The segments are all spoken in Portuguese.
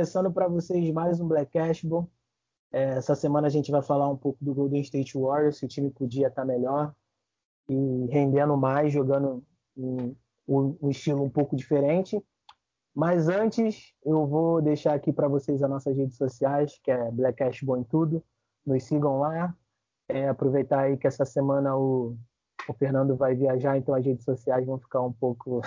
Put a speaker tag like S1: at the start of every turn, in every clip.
S1: Começando para vocês mais um Black Cashball. É, essa semana a gente vai falar um pouco do Golden State Warriors, se o time podia estar melhor e rendendo mais, jogando um, um estilo um pouco diferente. Mas antes, eu vou deixar aqui para vocês as nossas redes sociais, que é Black Cashball em tudo. Nos sigam lá. É, aproveitar aí que essa semana o, o Fernando vai viajar, então as redes sociais vão ficar um pouco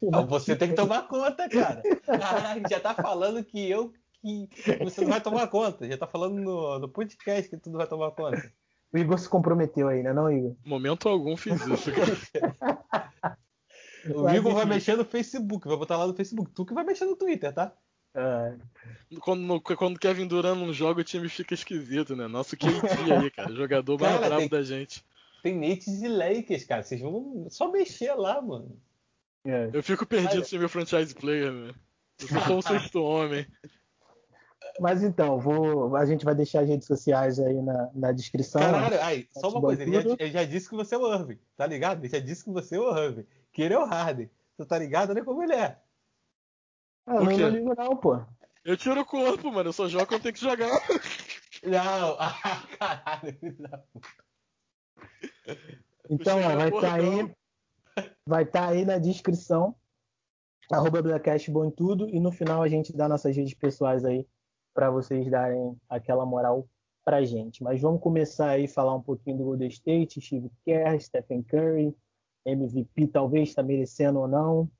S2: Não, você tem que tomar conta, cara. Caralho, já tá falando que eu que você não vai tomar conta. Já tá falando no, no podcast que tu não vai tomar conta.
S1: O Igor se comprometeu aí, né, não, Igor?
S3: Momento algum fiz isso, cara.
S2: o Igor vai mexer no Facebook, vai botar lá no Facebook. Tu que vai mexer no Twitter, tá?
S3: É. Quando, quando Kevin Durant não joga, o time fica esquisito, né? Nosso KD aí, cara. Jogador mais cara, bravo tem, da gente.
S2: Tem Nets e Lakers, cara. Vocês vão só mexer lá, mano.
S3: É. Eu fico perdido sem meu franchise player, velho. Eu sou um sexto homem.
S1: Mas então, vou, a gente vai deixar as redes sociais aí na, na descrição.
S2: Caralho, aí, só uma coisa, ele já, ele já, disse que você é o Irving, tá ligado? Ele já disse que você é o Irving, que ele é o Harden. Você tá ligado? Olha como ele é.
S1: Ah, eu não ligo não, pô.
S3: Eu tiro o corpo, mano, eu só jogo quando tem que jogar.
S2: Não, ah, caralho.
S1: Então, ó, vai estar tá aí Vai estar tá aí na descrição. Arroba Blackcast em tudo. E no final a gente dá nossas redes pessoais aí para vocês darem aquela moral pra gente. Mas vamos começar aí a falar um pouquinho do Golden State, Steve Kerr, Stephen Curry, MVP talvez está merecendo ou não.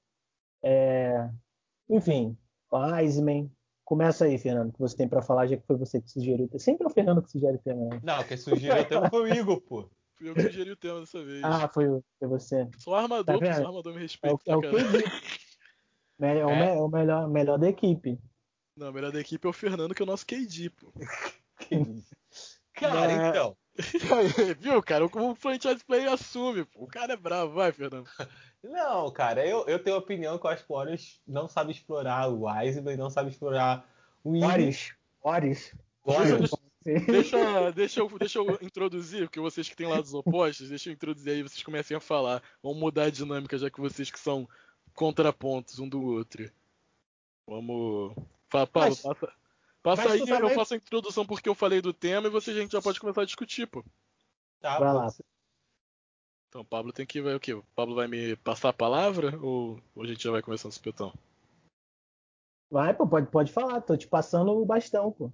S1: É... Enfim, Wiseman. Começa aí, Fernando, que você tem para falar, já que foi você que sugeriu. Sempre é o Fernando que sugere o tema,
S2: né? Não, quem sugeriu o tema foi o Igor, pô.
S3: Fui eu que sugeri o tema dessa vez.
S1: Ah, foi, foi você.
S3: Sou armador, tá sou armador, me respeita.
S1: É, o, é o é, é? o melhor, melhor da equipe.
S3: Não, o melhor da equipe é o Fernando, que é o nosso KD, pô.
S2: cara, é... então.
S3: Viu, cara? O franchise player assume, pô. O cara é bravo, vai, Fernando.
S2: Não, cara, eu, eu tenho a opinião que eu acho que o Warriors não sabe explorar o Wiseman, não sabe explorar o
S1: Warriors. Warriors.
S3: Warriors. Deixa, deixa, eu, deixa eu introduzir, porque vocês que têm lados opostos, deixa eu introduzir aí, vocês comecem a falar. Vamos mudar a dinâmica, já que vocês que são contrapontos um do outro. Vamos. Fala, Paulo, mas, passa, passa aí, também... eu faço a introdução porque eu falei do tema e você a gente já pode começar a discutir, pô.
S1: Tá, vai lá.
S3: Então, Pablo tem que vai o quê? O Pablo vai me passar a palavra ou, ou a gente já vai começando o espetão?
S1: Vai, pô, pode, pode falar, tô te passando o bastão, pô.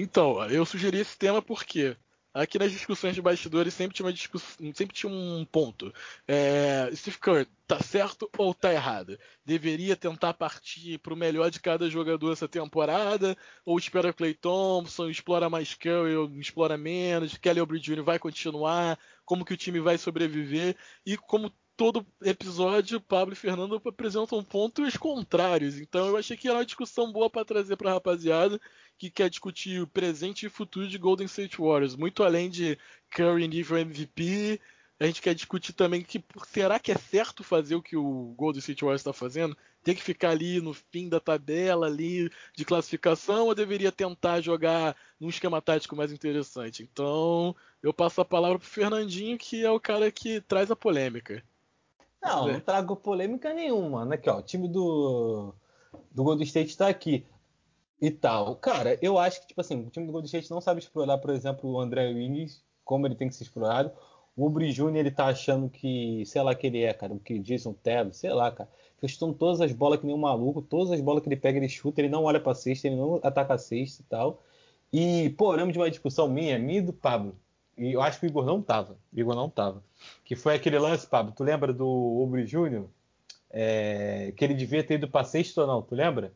S3: Então, eu sugeri esse tema porque aqui nas discussões de bastidores sempre tinha, discussão, sempre tinha um ponto. É, Steve Kerr tá certo ou tá errado? Deveria tentar partir para o melhor de cada jogador essa temporada? Ou espera Clay Thompson, explora mais Curry explora menos? Kelly Oubre Jr. vai continuar? Como que o time vai sobreviver? E como todo episódio, Pablo e Fernando apresentam pontos contrários. Então eu achei que era uma discussão boa para trazer para a rapaziada que quer discutir o presente e futuro de Golden State Warriors. Muito além de Curry nível MVP, a gente quer discutir também que será que é certo fazer o que o Golden State Warriors está fazendo? Tem que ficar ali no fim da tabela ali de classificação ou deveria tentar jogar num esquema tático mais interessante? Então eu passo a palavra pro Fernandinho, que é o cara que traz a polêmica.
S2: Não, não trago polêmica nenhuma. Né? Aqui, ó, o time do, do Golden State está aqui e tal. Cara, eu acho que, tipo assim, o time do Golden State não sabe explorar, por exemplo, o André Wiggins, como ele tem que ser explorado. O Ubri Jr., ele tá achando que, sei lá que ele é, cara, o que Jason Taylor, sei lá, cara. Fica todas as bolas que nem um maluco, todas as bolas que ele pega, ele chuta, ele não olha pra cesta, ele não ataca a cesta e tal. E, pô, lembro de uma discussão minha, minha e do Pablo. E eu acho que o Igor não tava. O Igor não tava. Que foi aquele lance, Pablo. Tu lembra do Ubri Júnior? É, que ele devia ter ido pra sexta ou não? Tu lembra?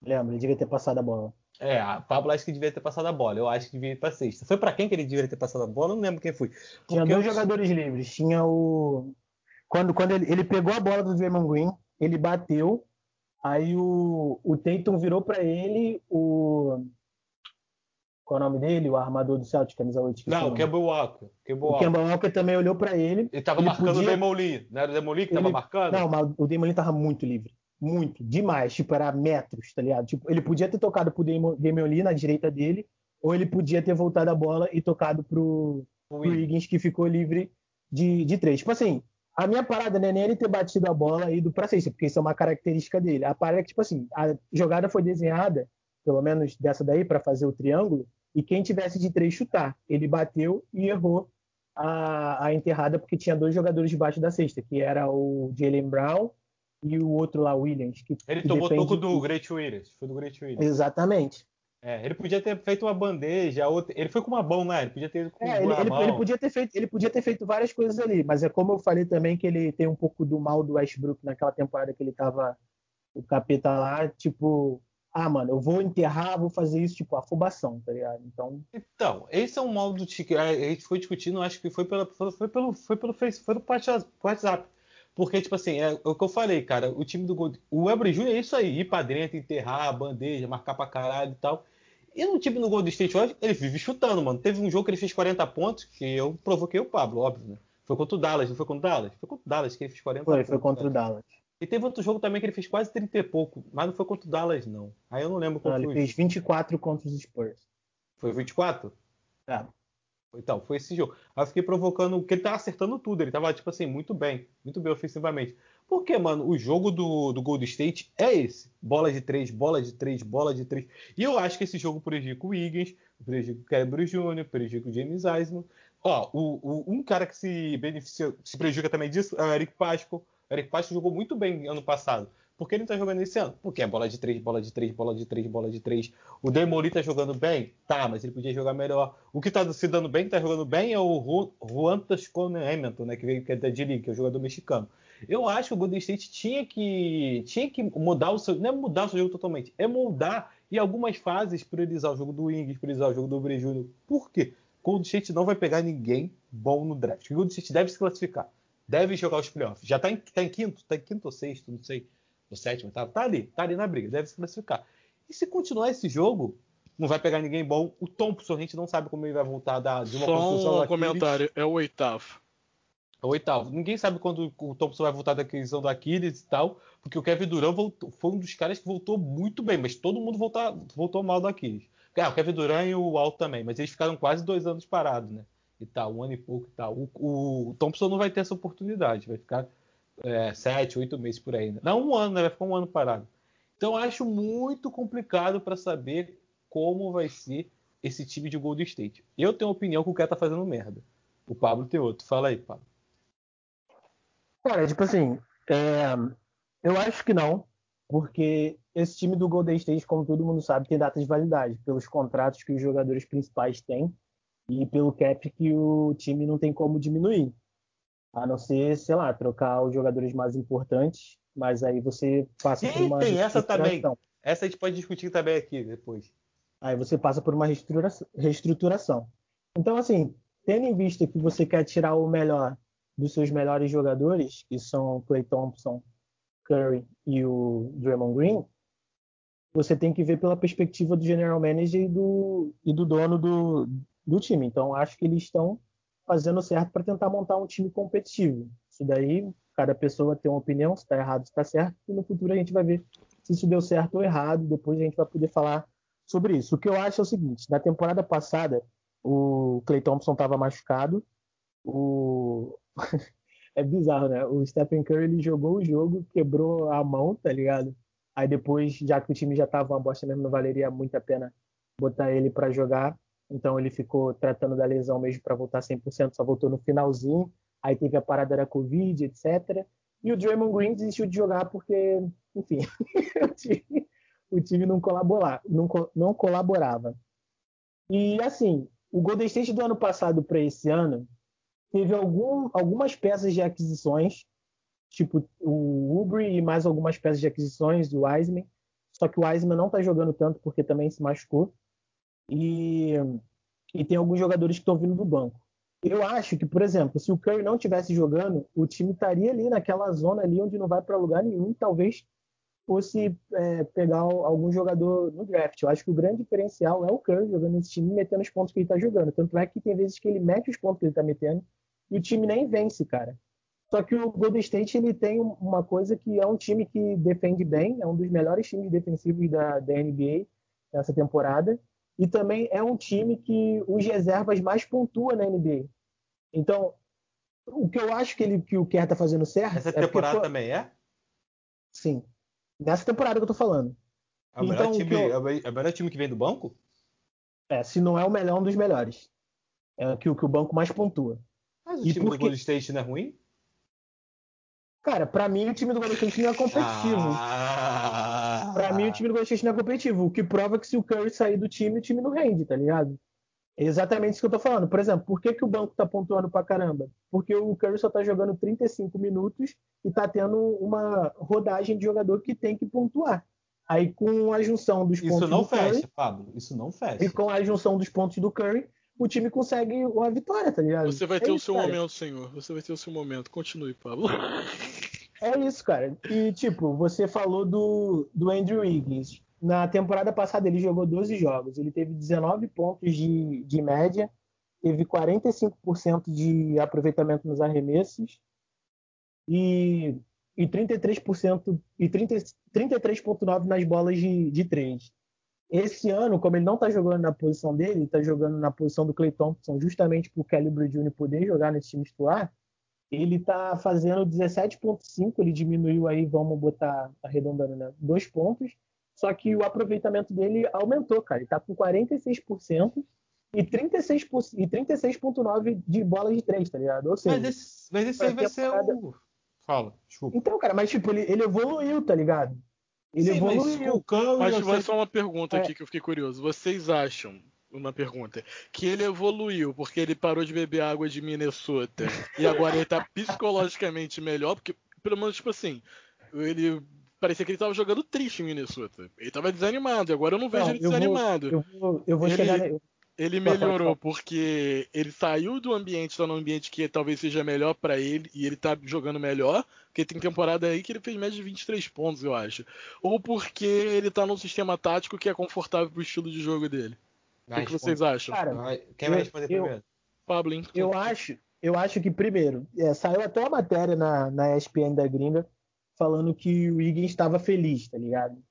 S1: Lembro, ele devia ter passado a bola.
S2: É, a Pablo acho que devia ter passado a bola. Eu acho que devia ir pra sexta. Foi para quem que ele devia ter passado a bola? Eu não lembro quem foi.
S1: Porque Tinha dois eu... jogadores livres. Tinha o. Quando, quando ele, ele pegou a bola do Draymond Green, ele bateu. Aí o, o Tatum virou para ele o. Qual é o nome dele? O armador do Celtic, camisa 8.
S2: Não, o Kemba Walker.
S1: o Kemba Walker também olhou para ele.
S2: Ele tava ele marcando podia... o Demoli. Não era o Demoli que ele... tava marcando?
S1: Não, mas o Demoli tava muito livre. Muito. Demais. Tipo, era metros, tá ligado? Tipo, ele podia ter tocado pro Demoli na direita dele, ou ele podia ter voltado a bola e tocado pro, pro Higgins, que ficou livre de, de três. Tipo assim, a minha parada não é nem ele ter batido a bola e ido pra cesta, porque isso é uma característica dele. A parada é que, tipo assim, a jogada foi desenhada, pelo menos dessa daí, para fazer o triângulo, e quem tivesse de três chutar. Ele bateu e errou a, a enterrada porque tinha dois jogadores debaixo da cesta, que era o Jalen Brown e o outro lá, Williams. Que,
S2: ele
S1: que
S2: tomou toco do Great Williams. Foi do Great Williams.
S1: Exatamente.
S2: É, ele podia ter feito uma bandeja, outra... ele foi com uma mão, né? Ele podia ter com
S1: é, ele, ele, ele, podia ter feito, ele podia ter feito várias coisas ali, mas é como eu falei também que ele tem um pouco do mal do Westbrook naquela temporada que ele tava o capeta lá, tipo, ah, mano, eu vou enterrar, vou fazer isso, tipo, afobação, tá ligado? Então.
S2: Então, esse é um mal do Tique. A gente foi discutindo, acho que foi, pela, foi pelo, foi pelo Facebook, foi pelo WhatsApp. Porque, tipo assim, é, é, o que eu falei, cara, o time do Gold. O Weber Jr. é isso aí, ir pra dentro, enterrar, bandeja, marcar pra caralho e tal. E no time do Golden State Warriors, ele vive chutando, mano. Teve um jogo que ele fez 40 pontos, que eu provoquei o Pablo, óbvio, né? Foi contra o Dallas, não foi contra o Dallas? Foi contra o Dallas que ele fez 40
S1: foi,
S2: pontos.
S1: Foi, contra né? o Dallas.
S2: E teve outro jogo também que ele fez quase 30 e pouco, mas não foi contra o Dallas, não. Aí eu não lembro quanto
S1: não, ele fez 24 contra os Spurs.
S2: Foi 24?
S1: É.
S2: Então, foi esse jogo. Aí eu fiquei provocando, porque ele tava acertando tudo, ele tava, tipo assim, muito bem, muito bem ofensivamente. Porque, mano, o jogo do, do Gold State é esse: bola de três, bola de três, bola de três. E eu acho que esse jogo prejudica o Wiggins, prejudica o Kevin Jr., prejudica o James Wiseman. Ó, o, o, um cara que se beneficia, se prejudica também disso é o Eric Pasco. Eric Pasco jogou muito bem ano passado. Por que ele não tá jogando esse ano? Porque é bola de três, bola de três, bola de três, bola de três. O Demoli tá jogando bem? Tá, mas ele podia jogar melhor. O que tá se dando bem, que tá jogando bem, é o Juan Tascone Hamilton, né? Que veio que é da D-League, que é o jogador mexicano. Eu acho que o Golden State tinha que, tinha que mudar o seu. Não é mudar o seu jogo totalmente, é moldar e algumas fases priorizar o jogo do Wings, priorizar o jogo do Bre Júnior. Por quê? O Golden State não vai pegar ninguém bom no draft. O Golden State deve se classificar. Deve jogar os playoffs. Já tá em, tá em quinto, tá em quinto ou sexto, não sei. Ou sétimo, tá, tá ali, tá ali na briga, deve se classificar. E se continuar esse jogo, não vai pegar ninguém bom. O Thompson, a gente não sabe como ele vai voltar da,
S3: de uma Só um comentário, é o oitavo.
S2: É o oitavo. Ninguém sabe quando o Thompson vai voltar da aquisição do Aquiles e tal, porque o Kevin Durant voltou, foi um dos caras que voltou muito bem, mas todo mundo voltar, voltou mal do Aquiles. Ah, o Kevin Durant e o Alto também, mas eles ficaram quase dois anos parados, né? E tal, um ano e pouco e tal. O, Thompson não vai ter essa oportunidade, vai ficar é, sete, oito meses por aí. Né? Não um ano, né? Vai ficar um ano parado. Então acho muito complicado para saber como vai ser esse time de Golden State. Eu tenho opinião que o cara tá fazendo merda. O Pablo tem outro. Fala aí, Pablo.
S1: Cara, tipo assim, é, eu acho que não, porque esse time do Golden State, como todo mundo sabe, tem data de validade, pelos contratos que os jogadores principais têm e pelo cap que o time não tem como diminuir. A não ser, sei lá, trocar os jogadores mais importantes, mas aí você passa
S2: e
S1: por uma.
S2: Tem essa também. Essa a gente pode discutir também aqui depois.
S1: Aí você passa por uma reestruturação. Então, assim, tendo em vista que você quer tirar o melhor dos seus melhores jogadores, que são Clay Thompson, Curry e o Draymond Green, você tem que ver pela perspectiva do general manager e do, e do dono do, do time. Então, acho que eles estão fazendo certo para tentar montar um time competitivo. Isso daí, cada pessoa tem uma opinião, se está errado, se está certo, e no futuro a gente vai ver se isso deu certo ou errado, depois a gente vai poder falar sobre isso. O que eu acho é o seguinte, na temporada passada, o Clay Thompson estava machucado, o, é bizarro, né? O Stephen Curry ele jogou o jogo, quebrou a mão, tá ligado? Aí depois, já que o time já tava uma bosta mesmo, não valeria muito a pena botar ele para jogar. Então ele ficou tratando da lesão mesmo para voltar 100%, só voltou no finalzinho. Aí teve a parada da Covid, etc. E o Draymond Green desistiu de jogar porque, enfim, o, time, o time não, colaborar, não, não colaborava. E assim, o Golden State do ano passado para esse ano teve algum, algumas peças de aquisições, tipo o Ubre e mais algumas peças de aquisições do Wiseman. Só que o Wiseman não está jogando tanto porque também se machucou. E, e tem alguns jogadores que estão vindo do banco. Eu acho que, por exemplo, se o Curry não tivesse jogando, o time estaria ali naquela zona ali onde não vai para lugar nenhum. Talvez fosse é, pegar algum jogador no draft. Eu acho que o grande diferencial é o Curry jogando nesse time, metendo os pontos que ele está jogando. Tanto é que tem vezes que ele mete os pontos que ele está metendo e o time nem vence, cara. Só que o Golden State ele tem uma coisa que é um time que defende bem, é um dos melhores times defensivos da, da NBA nessa temporada, e também é um time que os reservas mais pontua na NBA. Então, O que eu acho que, ele, que o Kerr tá fazendo certo.
S2: Essa é temporada porque, também é?
S1: Sim. Nessa temporada que eu tô falando.
S2: É o, então, time, eu... é o melhor time que vem do banco?
S1: É, se não é o melhor, um dos melhores. É que, que o banco mais pontua.
S2: Mas o e time porque... do Golden State não é ruim?
S1: Cara, pra mim o time do Golden State não é competitivo. Ah... Pra mim o time do Golden State não é competitivo. O que prova que se o Curry sair do time, o time não rende, tá ligado? É exatamente isso que eu tô falando. Por exemplo, por que, que o banco tá pontuando pra caramba? Porque o Curry só tá jogando 35 minutos e tá tendo uma rodagem de jogador que tem que pontuar. Aí com a junção dos
S2: isso
S1: pontos
S2: do fecha, Curry... Isso não fecha, Pablo. Isso não fecha.
S1: E com a junção dos pontos do Curry, o time consegue uma vitória, tá ligado?
S3: Você vai ter é o seu cara. momento, senhor. Você vai ter o seu momento. Continue, Pablo.
S1: É isso, cara. E, tipo, você falou do, do Andrew Wiggins. Na temporada passada ele jogou 12 jogos. Ele teve 19 pontos de, de média, teve 45% de aproveitamento nos arremessos e, e 33% e 33,9% nas bolas de, de. Esse ano, como ele não está jogando na posição dele, está jogando na posição do Clay Thompson, justamente para o Kelly Jr. poder jogar nesse time titular, ele está fazendo 17,5, ele diminuiu aí, vamos botar arredondando, né? Dois pontos, só que o aproveitamento dele aumentou, cara. Ele tá com 46% e 36,9% e 36 de bola de três, tá ligado? Ou seja,
S2: mas esse, mas esse aí vai temporada... ser o. Fala, desculpa.
S1: Então, cara, mas tipo, ele, ele evoluiu, tá ligado? Ele Sim, evoluiu.
S3: Mas, mas, mas só uma pergunta é. aqui que eu fiquei curioso. Vocês acham, uma pergunta, que ele evoluiu porque ele parou de beber água de Minnesota e agora ele tá psicologicamente melhor? Porque, pelo menos, tipo assim, ele parecia que ele tava jogando triste em Minnesota. Ele tava desanimado, agora eu não vejo não, ele desanimado.
S1: Vou, eu vou, eu vou
S3: ele,
S1: chegar.
S3: Ele melhorou porque ele saiu do ambiente, tá num ambiente que talvez seja melhor para ele e ele tá jogando melhor, porque tem temporada aí que ele fez média de 23 pontos, eu acho. Ou porque ele tá num sistema tático que é confortável pro estilo de jogo dele. O que, que, vocês acham?
S2: Cara, quem vai responder eu, primeiro?
S3: Pablo,
S1: então. Eu acho, eu acho que primeiro, é, saiu até uma matéria na, na ESPN da gringa falando que o Higgins estava feliz, tá ligado?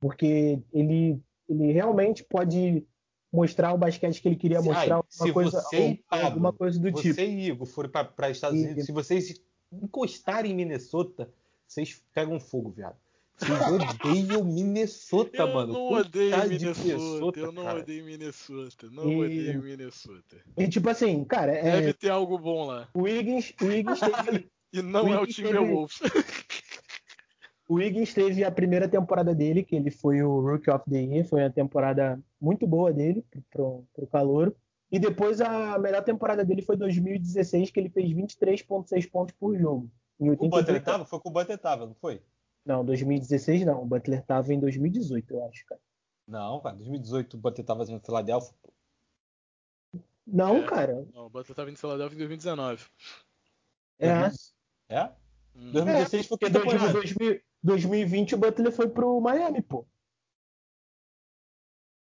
S1: Porque ele, ele realmente pode mostrar o basquete que ele queria mostrar,
S2: alguma, coisa, você, Pablo,
S1: alguma coisa do
S2: você
S1: tipo.
S2: Você e Igor foram para Estados Unidos, e... se vocês encostarem em Minnesota, vocês pegam fogo, viado. Vocês odeiam Minnesota,
S3: eu
S2: mano.
S3: Não odeio Minnesota, Minnesota, eu não cara. odeio Minnesota. Não e... odeio Minnesota.
S1: E tipo assim, cara.
S3: Deve é... ter algo bom lá.
S1: O Higgins, o Higgins teve...
S3: E não o é o time teve... Wolves.
S1: O Higgins teve a primeira temporada dele, que ele foi o Rookie of the Year, foi uma temporada muito boa dele pro, pro Calouro. E depois a melhor temporada dele foi 2016, que ele fez 23,6 pontos por jogo.
S2: O Butler tava? Foi com o Butler tava, não foi?
S1: Não, 2016 não. O Butler tava em 2018, eu acho, cara.
S2: Não, cara, 2018 o Butler tava no Philadelphia.
S1: Não, é, cara.
S3: Não, o Butler tava em Philadelphia em 2019.
S1: É.
S2: É? 2016 hum. foi que 2000,
S1: 2020 o Butler foi pro Miami, pô.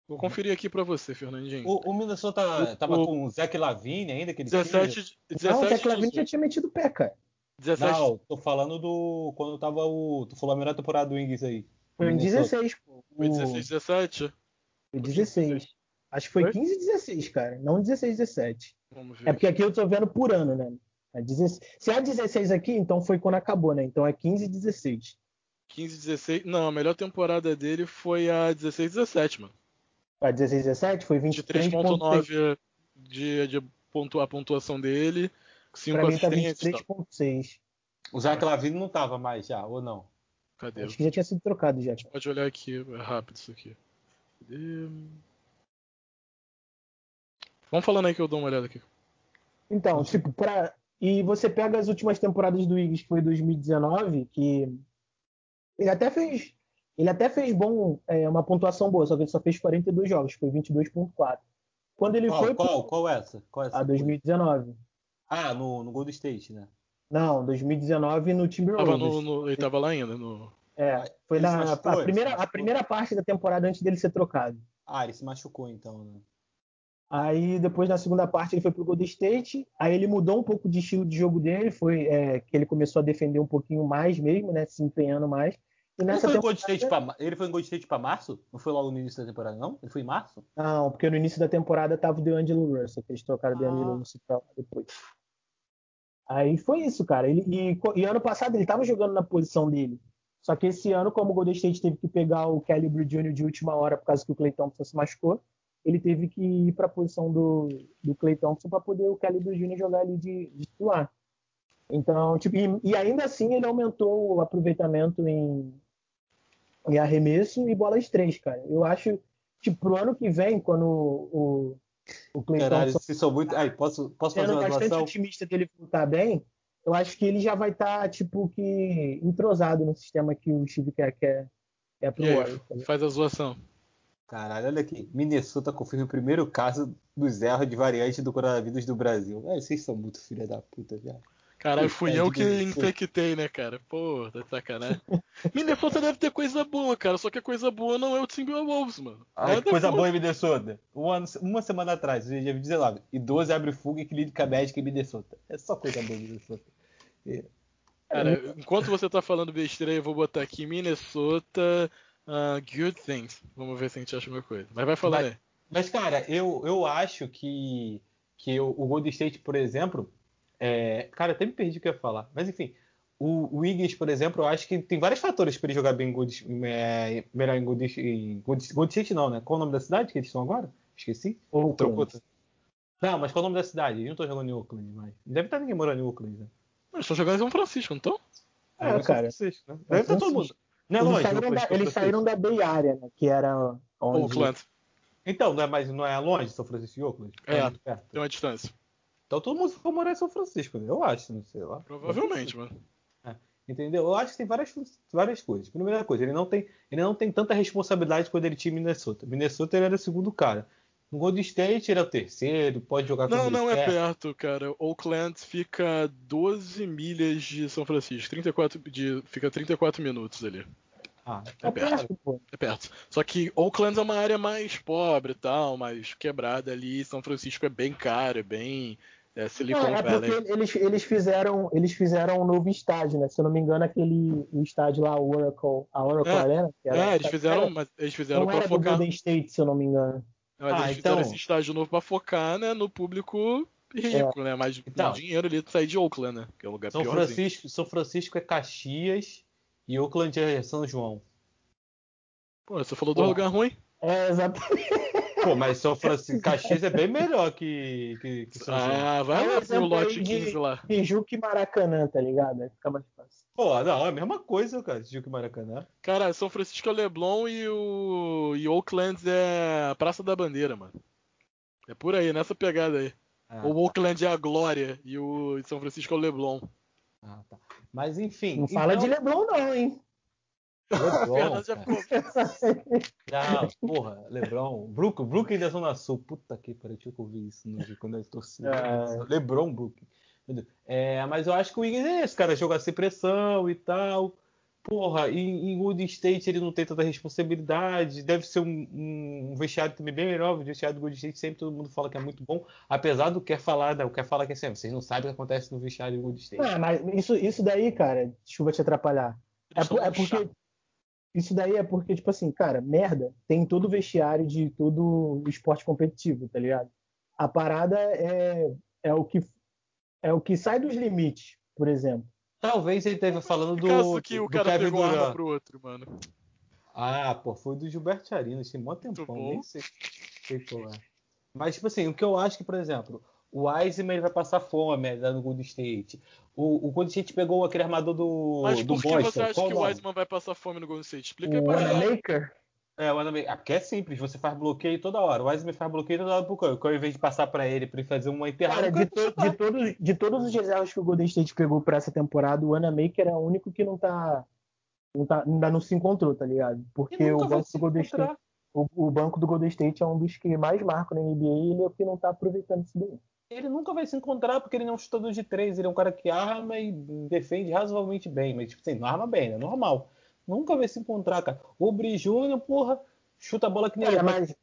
S3: Vou conferir aqui para você, Fernandinho.
S2: O, o Minnesota o, tava o, com o Zach Lavine ainda, que
S3: 17, 17,
S1: Não, o Zach Lavine já tinha metido o pé, cara.
S2: 17... Não, tô falando do. Quando tava o. Tu falou a melhor temporada do Wings aí.
S1: Foi em 16, pô.
S3: Foi 16, 17?
S1: Foi 16. Acho que foi, foi 15 e 16, cara. Não 16, 17. Vamos ver. É porque aqui eu tô vendo por ano, né? É 16... Se há 16 aqui, então foi quando acabou, né? Então é 15 e 16.
S3: 15, 16. Não, a melhor temporada dele foi a 16, 17, mano.
S1: A 16, 17 foi 23,9
S3: de, de pontua, a pontuação dele. 5
S1: pra mim tá 23,6.
S2: O Zach Lavine não tava mais já, ou não?
S3: Cadê?
S1: Acho que já tinha sido trocado já.
S3: Pode olhar aqui, é rápido isso aqui. Cadê? Vamos falando aí que eu dou uma olhada aqui.
S1: Então, tipo, pra. E você pega as últimas temporadas do Iggs, que foi 2019, que ele até fez, ele até fez bom, é, uma pontuação boa, só que ele só fez 42 jogos, foi 22.4. Quando ele
S2: qual,
S1: foi
S2: qual, qual essa? Qual essa?
S1: A 2019.
S2: Ah, no, no Golden State, né?
S1: Não, 2019 no Timberwolves.
S3: Tava no, no, ele tava lá ainda no
S1: É, foi na a primeira, a primeira parte da temporada antes dele ser trocado.
S2: Ah, ele se machucou então, né?
S1: Aí depois na segunda parte ele foi pro Golden State, aí ele mudou um pouco de estilo de jogo dele, foi é, que ele começou a defender um pouquinho mais mesmo, né, se empenhando mais.
S2: E nessa ele, foi temporada... pra... ele foi em Golden State para março? Não foi logo no início da temporada, não? Ele foi em março?
S1: Não, porque no início da temporada tava o DeAngelo Russell, que eles trocaram o ah. DeAngelo Russell pra depois. Aí foi isso, cara. Ele, e, e ano passado ele estava jogando na posição dele. Só que esse ano, como o Golden State teve que pegar o Calibre Jr. de última hora por causa que o Clay Thompson se machucou, ele teve que ir para a posição do, do Clay Thompson para poder o Calibre Jr. jogar ali de, de titular. Então, tipo, e, e, ainda assim ele aumentou o aproveitamento em, em arremesso e bolas três, cara. Eu acho, tipo, pro ano que vem, quando o,
S2: o Caralho, Thompson... são muito... Ai, posso, posso fazer uma
S1: bastante
S2: doação?
S1: otimista dele voltar bem, eu acho que ele já vai estar, tá, tipo, que entrosado no sistema que o Steve quer, quer, quer pro
S3: Warriors. Tá faz a zoação.
S2: Caralho, olha aqui. Minnesota confirma o primeiro caso dos erros de variante do coronavírus do Brasil. É, vocês são muito filha da puta, já.
S3: Caralho, fui eu que infectei, né, cara? Pô, tá sacanagem. Minnesota deve ter coisa boa, cara. Só que a coisa boa não é o Timberwolves, mano.
S2: Ah, coisa boa em Minnesota. Uma, uma semana atrás, dia 19, idoso abre fuga e clínica médica em Minnesota. É só coisa boa em Minnesota.
S3: É. Cara, enquanto você tá falando besteira, eu vou botar aqui Minnesota uh, Good Things. Vamos ver se a gente acha uma coisa. Mas vai falar
S2: mas,
S3: aí.
S2: Mas, cara, eu, eu acho que, que o, o Golden State, por exemplo, é, cara, até me perdi o que eu ia falar. Mas enfim, o, o Wiggins, por exemplo, eu acho que tem vários fatores para ele jogar bem em Gold, é, melhor em Gold, em Gold, State, não, né? Qual o nome da cidade que eles estão agora? Esqueci.
S1: Trocou.
S2: Não, mas qual o nome da cidade? Eles não estão jogando em Oakland mais. Deve estar ninguém morando em Oakland, né?
S3: Eles estão jogando em São Francisco, não estão?
S1: É, é cara. Francisco,
S2: né? Deve estar todo mundo. Não é
S1: eles
S2: longe,
S1: saíram, da, eles saíram da Bay Area, né? Que era onde...
S3: Oakland.
S2: Então, não é, mais, não é longe São Francisco e Oakland?
S3: É, é tem uma distância.
S2: Então todo mundo foi morar em São Francisco, eu acho, não sei lá.
S3: Provavelmente, mano.
S2: É, entendeu? Eu acho que tem várias, várias coisas. Primeira coisa, ele não tem, ele não tem tanta responsabilidade quando ele tinha Minnesota. Minnesota ele era o segundo cara. No Golden State ele é o terceiro, pode jogar com
S3: Não, não é perto, cara. Oakland fica 12 milhas de São Francisco. 34 de, fica 34 minutos ali.
S2: Ah, é, é perto. perto
S3: é perto. Só que Oakland é uma área mais pobre e tal, mais quebrada ali. São Francisco é bem caro, é bem é, Silicon
S1: é, é porque eles, eles, fizeram, eles fizeram um novo estádio, né? Se eu não me engano, aquele o estádio lá, o Oracle, a Oracle
S3: é,
S1: Arena.
S3: é, eles fizeram, mas eles fizeram
S1: para
S3: focar.
S1: Golden State, se eu não me engano.
S3: Mas ah, eles então... fizeram esse estádio novo para focar, né, no público rico, é. né? Mais então, dinheiro ali sair de Oakland, né? Que é o lugar
S2: São Francisco, São Francisco é Caxias e Oakland é São João.
S3: Pô, você falou do lugar ruim?
S1: É, exatamente.
S2: Pô, mas São Francisco Caxias é bem melhor que, que, que
S3: São João. Ah, vai lá pro lote 15 lá.
S1: Tijuca e Maracanã, tá ligado? Aí fica mais fácil.
S2: Pô, não, é a mesma coisa, cara, Tijuca e Maracanã.
S3: Cara, São Francisco é Leblon e o e Oakland é a Praça da Bandeira, mano. É por aí, nessa pegada aí. Ah, o Oakland é a Glória e o São Francisco é o Leblon.
S2: Ah, tá. Mas enfim.
S1: Não fala de então- Leblon, não, hein?
S2: Lebron, já ficou. Porra, Lebron. Brook, Brook da Zona Sul. Puta que pariu, deixa eu ouvir isso no, quando eu torci. É... Lebron, Brook. É, mas eu acho que o Wiggins é esse, cara, jogar sem pressão e tal. Porra, em, em Golden State ele não tem tanta responsabilidade. Deve ser um, um, vestiário também bem melhor. O vestiário do Golden State sempre todo mundo fala que é muito bom. Apesar do que quer falar, não, quer falar que é sempre. Vocês não sabem o que acontece no vestiário do Golden State.
S1: Ah, mas isso, isso daí, cara, desculpa te atrapalhar. É, por, é, porque isso daí é porque, tipo assim, cara, merda tem todo o vestiário de todo o esporte competitivo, tá ligado? A parada é, é, o, que, é o que sai dos limites, por exemplo.
S2: Talvez ele esteja falando do. Caso
S3: que o cara Kevin pegou Durant. arma pro outro, mano.
S2: Ah, pô, foi do Gilberto Arino, tem mó tempão, nem sei, sei qual é. Mas, tipo assim, o que eu acho que, por exemplo, o Wiseman vai passar fome né, no Golden State. O, o Golden State pegou aquele armador do
S3: Mas
S2: por
S3: do
S2: que
S3: você acha Qual que o Wiseman vai passar fome no Golden State? Explica
S1: aí
S3: pra
S1: Wanamaker?
S2: É, o Wanamaker. Ah, porque é simples, você faz bloqueio toda hora. O Wiseman faz bloqueio toda hora pro Curry. O Curry, ao invés de passar pra ele pra ele fazer uma enterrada...
S1: Cara, de, to, de, todos, de todos os reservas que o Golden State pegou pra essa temporada, o Wanamaker é o único que não tá... Não tá ainda não se encontrou, tá ligado? Porque o banco do Golden State... O, o, banco do Golden State é um dos que mais marcam na NBA e ele é o que não tá aproveitando isso daí
S2: ele nunca vai se encontrar porque ele não é um chutador de três, ele é um cara que arma e defende razoavelmente bem, mas tipo assim, não arma bem, é normal. Nunca vai se encontrar, cara. O Bri Júnior, porra, chuta a bola que nem
S1: é, mas,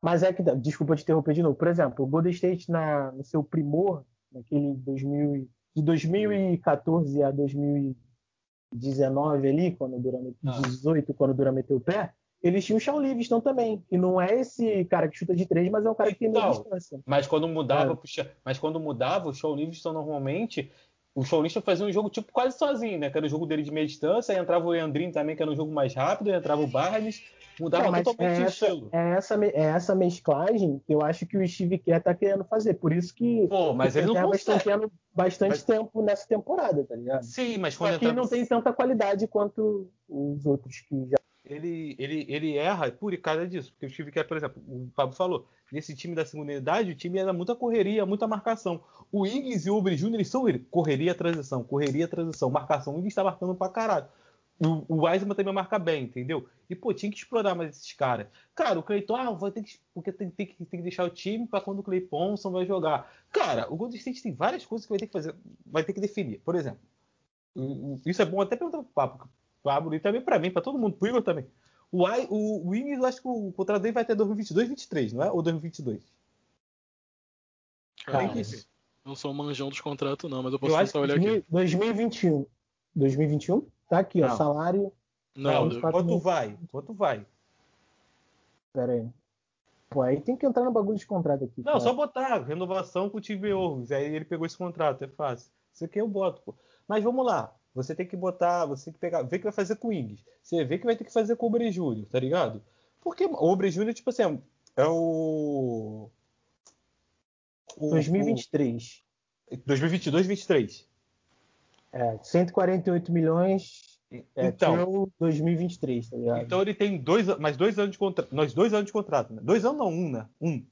S1: mas é que, desculpa te interromper de novo. Por exemplo, o Golden State na, no seu primor, naquele 2000, de 2014 a 2019 ali, quando o Duran, ah. 18, quando o meteu o pé, eles tinham o Shawn Livingston também, que não é esse cara que chuta de três, mas é um cara que tem
S2: então, distância. Mas quando mudava, é. mas quando mudava, o Shawn Livingston normalmente o Shaolista fazia um jogo tipo quase sozinho, né? Que era o jogo dele de meia distância, aí entrava o Leandrinho também, que era um jogo mais rápido, aí entrava o Barnes, mudava não, totalmente
S1: é
S2: o estilo.
S1: É essa, é essa mesclagem que eu acho que o Steve Kerr tá querendo fazer. Por isso que
S2: Pô, mas ele não consegue.
S1: tendo bastante mas... tempo nessa temporada, tá ligado?
S2: Sim, mas
S1: quando Só que não tem tanta qualidade quanto os outros que já
S2: ele, ele, ele erra por causa disso. Porque o Steve Kerr, por exemplo, o Pablo falou, nesse time da segunda unidade, o time era muita correria, muita marcação. O Iggs e o Uber Jr. eles são ele, correria, transição, correria, transição, marcação. O Iggs tá marcando pra caralho. O, o Wiseman também marca bem, entendeu? E, pô, tinha que explorar mais esses caras. Cara, o Clayton, ah, vai ter que. Porque tem, tem, tem que deixar o time para quando o Clay Thompson vai jogar. Cara, o Golden State tem várias coisas que vai ter que fazer, vai ter que definir. Por exemplo, isso é bom até perguntar pro Pablo, Pablo e também para mim, para todo mundo, pro Igor também. O, o, o Wings, eu acho que o contrato dele vai até 2022, 2023, não é? Ou 2022?
S3: Cara, que... Não sou manjão dos contratos, não, mas eu posso eu tentar olhar
S1: 2000, aqui. 2021. 2021? Tá aqui, não. ó. Salário.
S2: Não, não quanto vai? Quanto vai?
S1: Pera aí. Pô, aí tem que entrar no bagulho de contrato aqui.
S2: Não, cara. só botar renovação com o Orgs. Aí ele pegou esse contrato, é fácil. Isso aqui eu boto, pô. Mas vamos lá. Você tem que botar, você tem que pegar, ver o que vai fazer com o Ings. Você vê que vai ter que fazer com o Obre Júnior, tá ligado? Porque o Obre Júnior, tipo assim, é o.
S1: o 2023.
S2: O, 2022, 2023.
S1: É, 148 milhões é, então, 2023, tá ligado?
S2: Então ele tem dois, mais dois anos de contrato. Nós dois anos de contrato, né? Dois anos não, um, né? Um.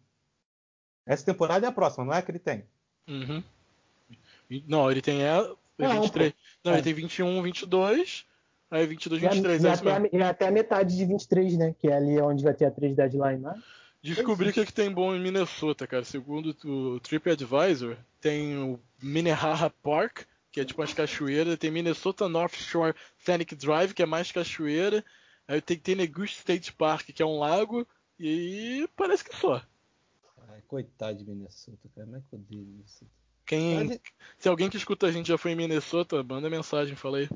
S2: Essa temporada é a próxima, não é que ele tem?
S3: Uhum. Não, ele tem é, não, 23. Não, é. ele tem 21, 22. Aí 22, 23.
S1: E,
S3: é
S1: até, a, e até a metade de 23, né? Que é ali onde vai ter a 3 deadline né?
S3: Descobri o que, é que tem bom em Minnesota, cara. Segundo o TripAdvisor, tem o Minnehaha Park, que é tipo umas cachoeiras. Tem Minnesota North Shore Scenic Drive, que é mais cachoeira. Aí tem Tenegus State Park, que é um lago. E parece que só.
S2: Ai, coitado de Minnesota, cara. Como é que eu odeio Minnesota?
S3: Quem, Mas... Se alguém que escuta a gente já foi em Minnesota, manda mensagem, fala aí.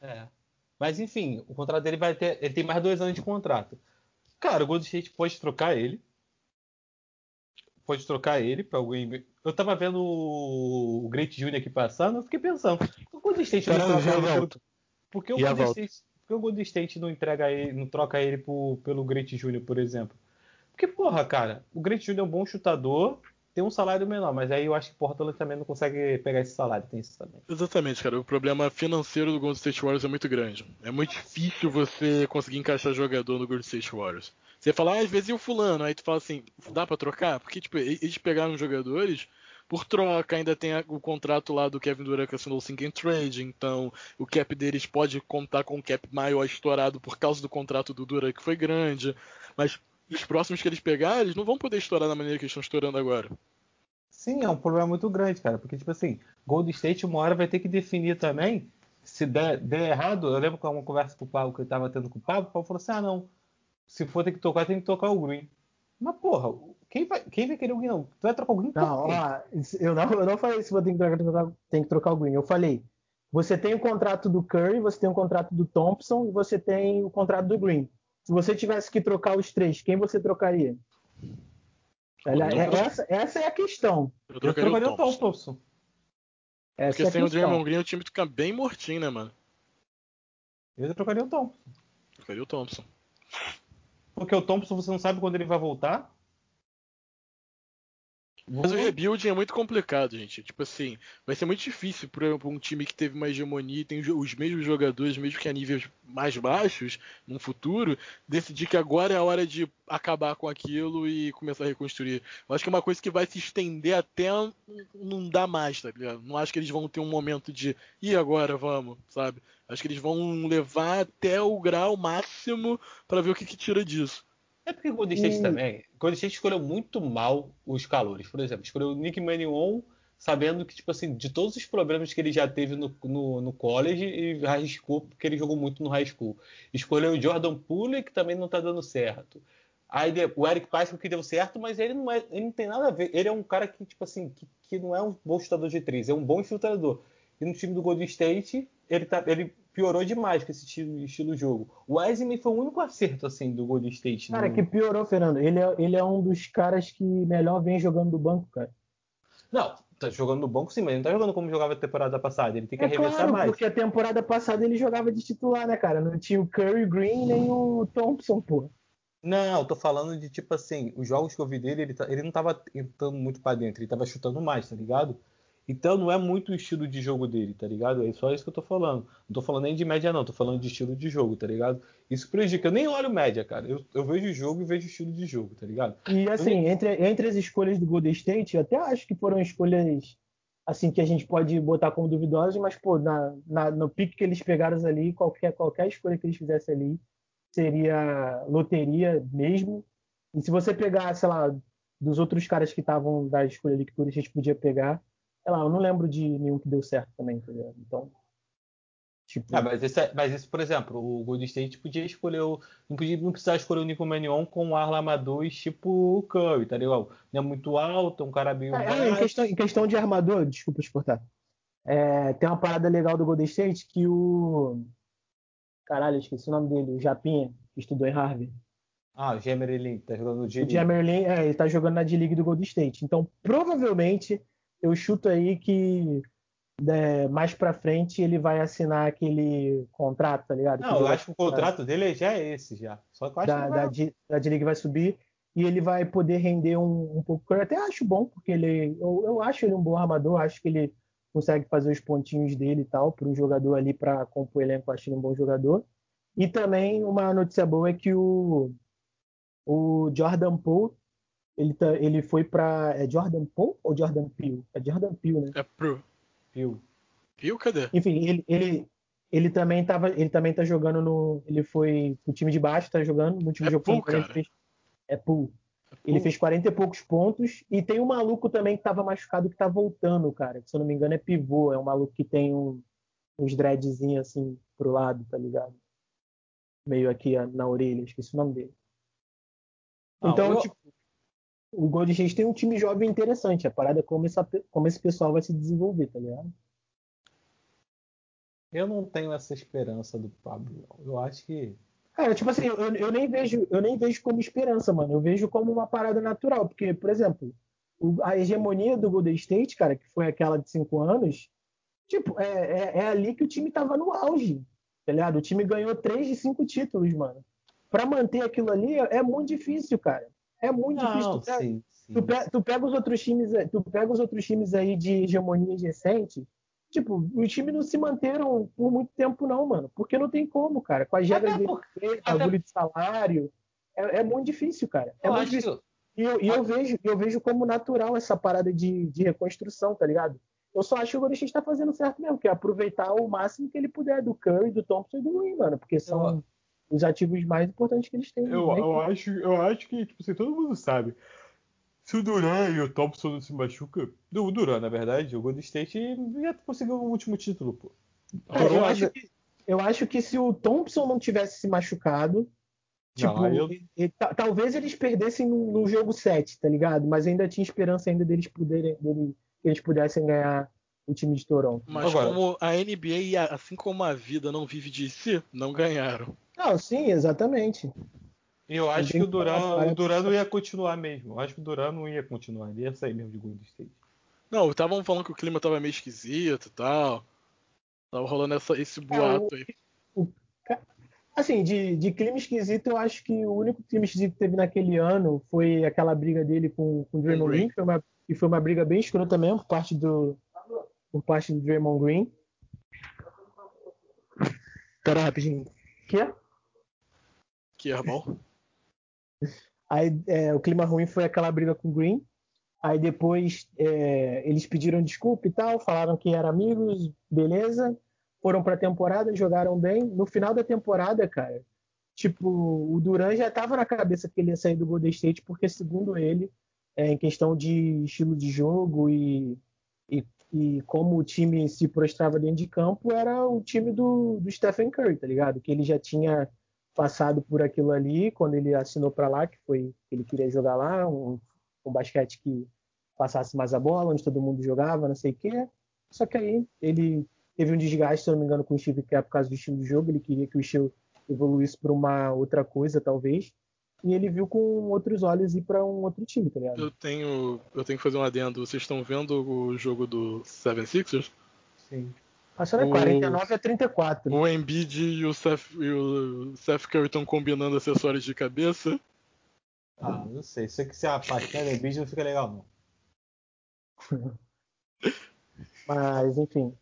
S2: É. Mas enfim, o contrato dele vai ter. Ele tem mais dois anos de contrato. Cara, o Golden State pode trocar ele. Pode trocar ele para alguém. Eu tava vendo o Great Junior aqui passando, eu fiquei pensando, o Golden State não troca ele pelo... Porque o, Golden State, porque o Golden State não entrega ele, não troca ele por, pelo Great Junior, por exemplo? Porque, porra, cara, o Great Junior é um bom chutador, tem um salário menor, mas aí eu acho que Portland também não consegue pegar esse salário, tem isso também.
S3: Exatamente, cara. O problema financeiro do Golden State Warriors é muito grande. É muito difícil você conseguir encaixar jogador no Golden State Warriors. Você fala, ah, às vezes e o fulano, aí tu fala assim, dá para trocar? Porque, tipo, eles pegaram jogadores por troca, ainda tem o contrato lá do Kevin Durant que assinou o Sinking Trade, então o cap deles pode contar com um cap maior estourado por causa do contrato do Durant que foi grande, mas os próximos que eles pegarem, eles não vão poder estourar da maneira que eles estão estourando agora.
S2: Sim, é um problema muito grande, cara. Porque, tipo assim, Gold State uma hora vai ter que definir também. Se der, der errado, eu lembro que uma conversa com o Pablo que eu tava tendo com o Pablo, o Pablo falou assim: ah, não. Se for ter que tocar, tem que tocar o Green. Mas, porra, quem vai, quem vai querer o Green? Não? Tu vai trocar o Green
S1: não, ó, eu não, eu não falei se você tem que, trocar, tem que trocar o Green. Eu falei, você tem o contrato do Curry, você tem o contrato do Thompson e você tem o contrato do Green. Se você tivesse que trocar os três, quem você trocaria? essa, essa é a questão.
S3: Eu trocaria, eu trocaria o Thompson. Thompson. Porque é sem o Draymond Green o time fica bem mortinho, né, mano?
S2: Eu trocaria o Thompson.
S3: Trocaria o Thompson.
S2: Porque o Thompson você não sabe quando ele vai voltar.
S3: Mas o rebuilding é muito complicado, gente. Tipo assim, vai ser muito difícil para um time que teve uma hegemonia e tem os mesmos jogadores, mesmo que a níveis mais baixos, no futuro, decidir que agora é a hora de acabar com aquilo e começar a reconstruir. Eu acho que é uma coisa que vai se estender até não dar mais, tá ligado? Não acho que eles vão ter um momento de, e agora vamos, sabe? Acho que eles vão levar até o grau máximo para ver o que, que tira disso.
S2: É porque o Golden State hum. também. O Golden State escolheu muito mal os calores. Por exemplo, escolheu o Nick Mannion sabendo que, tipo assim, de todos os problemas que ele já teve no, no, no college, e arriscou porque ele jogou muito no high school. Escolheu o Jordan Poole, que também não tá dando certo. Aí o Eric Pascal que deu certo, mas ele não, é, ele não tem nada a ver. Ele é um cara que, tipo assim, que, que não é um bom chutador de três, é um bom infiltrador. E no time do Golden State, ele, tá, ele piorou demais com esse estilo, estilo de jogo. O Wiseman foi o único acerto assim do Golden State.
S1: Cara, no... que piorou, Fernando. Ele é, ele é um dos caras que melhor vem jogando do banco, cara.
S2: Não, Tá jogando no banco sim, mas ele não tá jogando como jogava a temporada passada. Ele tem que
S1: É
S2: arremessar
S1: claro,
S2: mais.
S1: porque a temporada passada ele jogava de titular, né, cara? Não tinha o Curry Green nem o Thompson, pô.
S2: Não, eu tô falando de tipo assim, os jogos que eu vi dele, ele, tá- ele não tava entrando muito pra dentro, ele tava chutando mais, tá ligado? Então não é muito o estilo de jogo dele, tá ligado? É só isso que eu tô falando. Não tô falando nem de média, não, tô falando de estilo de jogo, tá ligado? Isso prejudica. Eu nem olho média, cara. Eu, eu vejo o jogo e vejo o estilo de jogo, tá ligado?
S1: E assim, entre, entre as escolhas do Golden State, eu até acho que foram escolhas assim que a gente pode botar como duvidosas, mas pô, na, na- no pique que eles pegaram ali, qualquer, qualquer escolha que eles fizessem ali seria loteria mesmo. E se você pegar, sei lá, dos outros caras que estavam da escolha ali que Golden State podia pegar, sei lá, eu não lembro de nenhum que deu certo também, tá ligado? Então, tipo,
S2: Ah, mas, esse, é- mas esse, por exemplo, o Golden State podia escolher o. Não, podia, não precisava escolher o Nico Manion com um armadores tipo o Curry, tá ligado? Não é muito alto, é um cara meio.
S1: Ah, é,
S2: baixo.
S1: em, questão, em questão de armador, desculpa te cortar. É, tem uma parada legal do Golden State que o. Caralho, esqueci o nome dele, o Japinha, que estudou em Harvard.
S2: Ah, o Gemerlin tá jogando no
S1: O
S2: G-League.
S1: Jamerlin, é, ele tá jogando na D-League do Golden State. Então, provavelmente, eu chuto aí que né, mais pra frente ele vai assinar aquele contrato, tá ligado?
S2: Não, eu acho que o contrato dele já é esse, já. Só que eu acho
S1: da,
S2: que
S1: da,
S2: vai...
S1: D- da D-League vai subir e ele vai poder render um, um pouco. Eu até acho bom, porque ele, eu, eu acho ele um bom armador, acho que ele consegue fazer os pontinhos dele e tal, para um jogador ali para compor o elenco, acho ele um bom jogador. E também uma notícia boa é que o, o Jordan Poole, ele, tá, ele foi para. É Jordan Poole ou Jordan Peele? É Jordan Peele, né?
S3: É pro.
S2: Viu?
S3: Viu? Cadê?
S1: Enfim, ele, ele, ele também tava, ele também tá jogando no, ele foi pro time de baixo, tá jogando no último
S3: É
S1: jogo
S3: pool,
S1: contra ele,
S3: cara.
S1: fez, é pool. Ele
S3: pool.
S1: fez 40 e poucos pontos e tem um maluco também que tava machucado que tá voltando, cara. Se eu não me engano é pivô, é um maluco que tem um, uns dreadzinhos assim pro lado, tá ligado? Meio aqui na orelha, esqueci o nome dele.
S2: Não,
S1: então,
S2: eu-
S1: tipo, o Golden State tem um time jovem interessante. A parada é como, essa, como esse pessoal vai se desenvolver, tá ligado?
S2: Eu não tenho essa esperança do Pablo. Eu acho que.
S1: Cara, tipo assim, eu, eu nem vejo, eu nem vejo como esperança, mano. Eu vejo como uma parada natural, porque, por exemplo, o- a hegemonia do Golden State, cara, que foi aquela de cinco anos, tipo, é, é, é ali que o time tava no auge, tá ligado? O time ganhou três de cinco títulos, mano. Pra manter aquilo ali é, é muito difícil, cara. É muito difícil.
S2: Não,
S1: Tu pega,
S2: sim, sim.
S1: tu, pe- tu pega os outros times, tu pega os outros times aí de hegemonia recente, tipo, os times não se manteram por muito tempo não, mano, porque não tem como, cara. Com as regras de bagulho de salário, é, é muito difícil, cara. É
S2: Eu
S1: muito
S2: acho
S1: difícil.
S2: que.
S1: E eu, e eu vejo, eu vejo como natural essa parada de, de reconstrução, tá ligado? Eu só acho que o Golden State tá fazendo certo mesmo, que é aproveitar o máximo que ele puder do Curry, do Thompson e do Green, mano, porque são os ativos mais importantes que eles têm.
S2: Eu,
S1: né?
S2: eu, acho, eu acho que, tipo assim, todo mundo sabe. Se o Duran e o Thompson não se machucam. O Duran, na verdade, o Golden State já conseguiu o último título, pô.
S1: Cara, eu, acho que, eu acho que se o Thompson não tivesse se machucado, tipo,
S2: Não, eu-
S1: e- e ta- talvez eles perdessem no, no jogo 7, tá ligado? Mas ainda tinha esperança ainda deles poderem, dele- que eles pudessem ganhar o time de Toronto.
S3: Mas
S2: Agora-
S3: como a NBA, assim como a vida não vive de si, não ganharam.
S1: Não, sim, exatamente.
S2: E eu acho que o
S1: que
S2: Duran, o Duran não ia continuar mesmo. Eu acho que o Duran não ia continuar. Ele ia sair mesmo de Golden State.
S3: Não, estavam falando que o clima tava meio esquisito e tal. Tava rolando essa- esse boato aí.
S1: Assim, de, de clima esquisito, eu acho que o único clima esquisito que teve naquele ano foi aquela briga dele com, com o Draymond
S3: Green.
S1: Green, que foi uma, e foi uma briga bem escrota mesmo, por parte do, por parte do Draymond Green. Pera rapidinho. Quê?
S3: Que é bom.
S1: Aí é, o clima ruim foi aquela briga com o Green. Aí depois é, eles pediram desculpa e tal, falaram que eram amigos, beleza. Foram pra temporada, jogaram bem. No final da temporada, cara, tipo, o Duran já tava na cabeça que ele ia sair do Golden State, porque segundo ele, é, em questão de estilo de jogo e, e, e como o time se prostrava dentro de campo, era o time do, do Stephen Curry, tá ligado? Que ele já tinha passado por aquilo ali quando ele assinou para lá, que foi que ele queria jogar lá, um, um basquete que passasse mais a bola, onde todo mundo jogava, não sei o quê. Só que aí ele teve um desgaste, se não me engano, com o Steve Kerr por causa do estilo de jogo, ele queria que o estilo evoluísse para uma outra coisa, talvez. e ele viu com outros olhos ir para um outro time, tá ligado?
S3: Eu tenho, eu tenho que fazer um adendo. Vocês estão vendo o jogo do Seven Sixers?
S1: Sim. Acho que é 49 a 34.
S3: O Embiid e o Seth, e o Seth Curry estão combinando acessórios de cabeça.
S2: Ah, não sei. Isso que se a paixão Embiid não fica legal,
S1: não. Mas, enfim.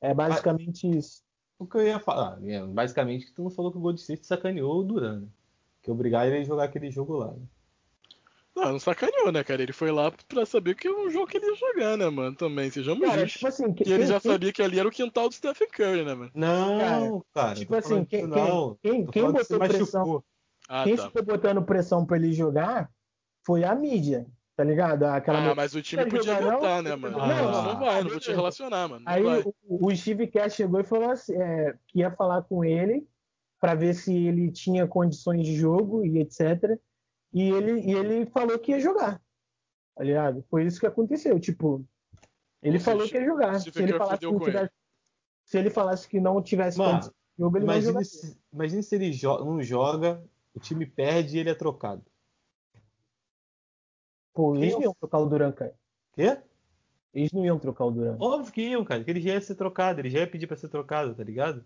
S1: É basicamente Mas, isso.
S2: O que eu ia falar, é, basicamente, que tu não falou que o Gold State sacaneou o Duran, né? Que obrigaram ele a jogar aquele jogo lá. Né?
S3: Não, não sacaneou, né, cara? Ele foi lá pra saber que é um jogo que ele ia jogar, né, mano? Também, sejamos cara, justos. Tipo assim, que, ele já quem, sabia que ali era o quintal do Stephen Curry, né, mano?
S2: Não, cara.
S1: tipo assim, quem, não, quem, quem botou pressão... Ah, quem tá. ficou botando pressão pra ele jogar foi a mídia, tá ligado? Aquela
S3: ah, mas o time podia botar, né, mano? Ah, não, não, vai, não vou te relacionar, mano.
S1: Aí
S3: o,
S1: o, Steve Kerr chegou e falou assim, é, que ia falar com ele para ver se ele tinha condições de jogo e etc. E ele, e ele falou que ia jogar. Tá ligado? Foi isso que aconteceu. Tipo, ele Ou falou que ia jogar. Se, ele falasse que não tivesse, se ele falasse que não tivesse
S2: Mano, de jogo, ele imagine não se, imagine se ele jo não joga, o time perde e ele é trocado.
S1: Pô, eles não iam trocar o Duran, cara.
S2: Quê?
S1: Eles não iam trocar o Duran.
S2: Óbvio que iam, cara. Que ele já ia ser trocado. Ele já ia pedir pra ser trocado, tá ligado?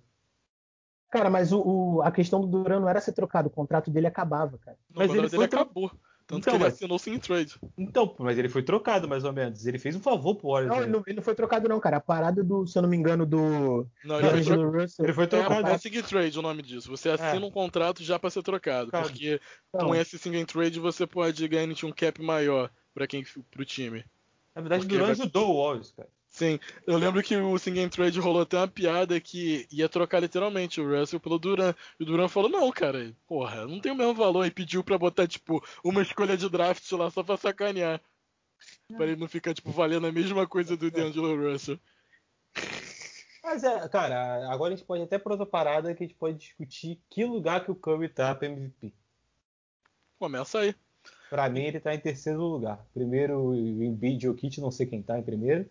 S1: Cara, mas o, o, a questão do Duran não era ser trocado, o contrato dele acabava, cara.
S3: mas ele dele acabou. Tanto então, que ele mas... assinou sem trade.
S2: Então, mas ele foi trocado, mais ou menos. Ele fez um favor pro Warriors.
S1: Não, ele não, ele não, foi trocado, não, cara. A parada do, se eu não me engano, do.
S3: Não, ele, foi, Russell, ele foi trocado. É, é single trade o nome disso. Você assina é. um contrato já pra ser trocado. Cara, porque então, com esse single trade você pode ganhar um cap maior pra quem, pro time.
S2: Na verdade, o Duran vai... ajudou o Warriors, cara.
S3: Sim, eu lembro que o Sing Trade rolou até uma piada que ia trocar literalmente o Russell pelo Duran. E o Duran falou, não, cara, porra, não tem o mesmo valor. E pediu pra botar, tipo, uma escolha de draft lá só pra sacanear. Pra ele não ficar, tipo, valendo a mesma coisa do D'Angelo Russell.
S2: Mas é, cara, agora a gente pode até por outra parada que a gente pode discutir que lugar que o Curry tá pra MVP.
S3: Começa aí.
S2: Pra mim ele tá em terceiro lugar. Primeiro o Embiid e o Kit, não sei quem tá em primeiro.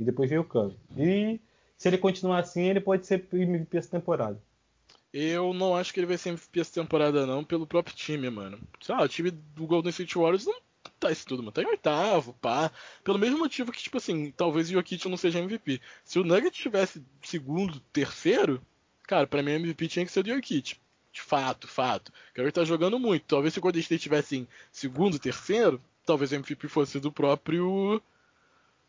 S2: E depois veio o Curry. E se ele continuar assim, ele pode ser MVP essa temporada.
S3: Eu não acho que ele vai ser MVP essa temporada, não, pelo próprio time, mano. Sei lá, o time do Golden State Warriors não tá isso tudo, mano. Tá em oitavo, pá. Pelo mesmo motivo que, tipo assim, talvez o Jokic não seja MVP. Se o Nugget tivesse segundo, terceiro, cara, pra mim o MVP tinha que ser o Jokic. De fato, fato. O Curry tá jogando muito. Talvez se o Golden State tivesse em segundo, terceiro, talvez o MVP fosse do próprio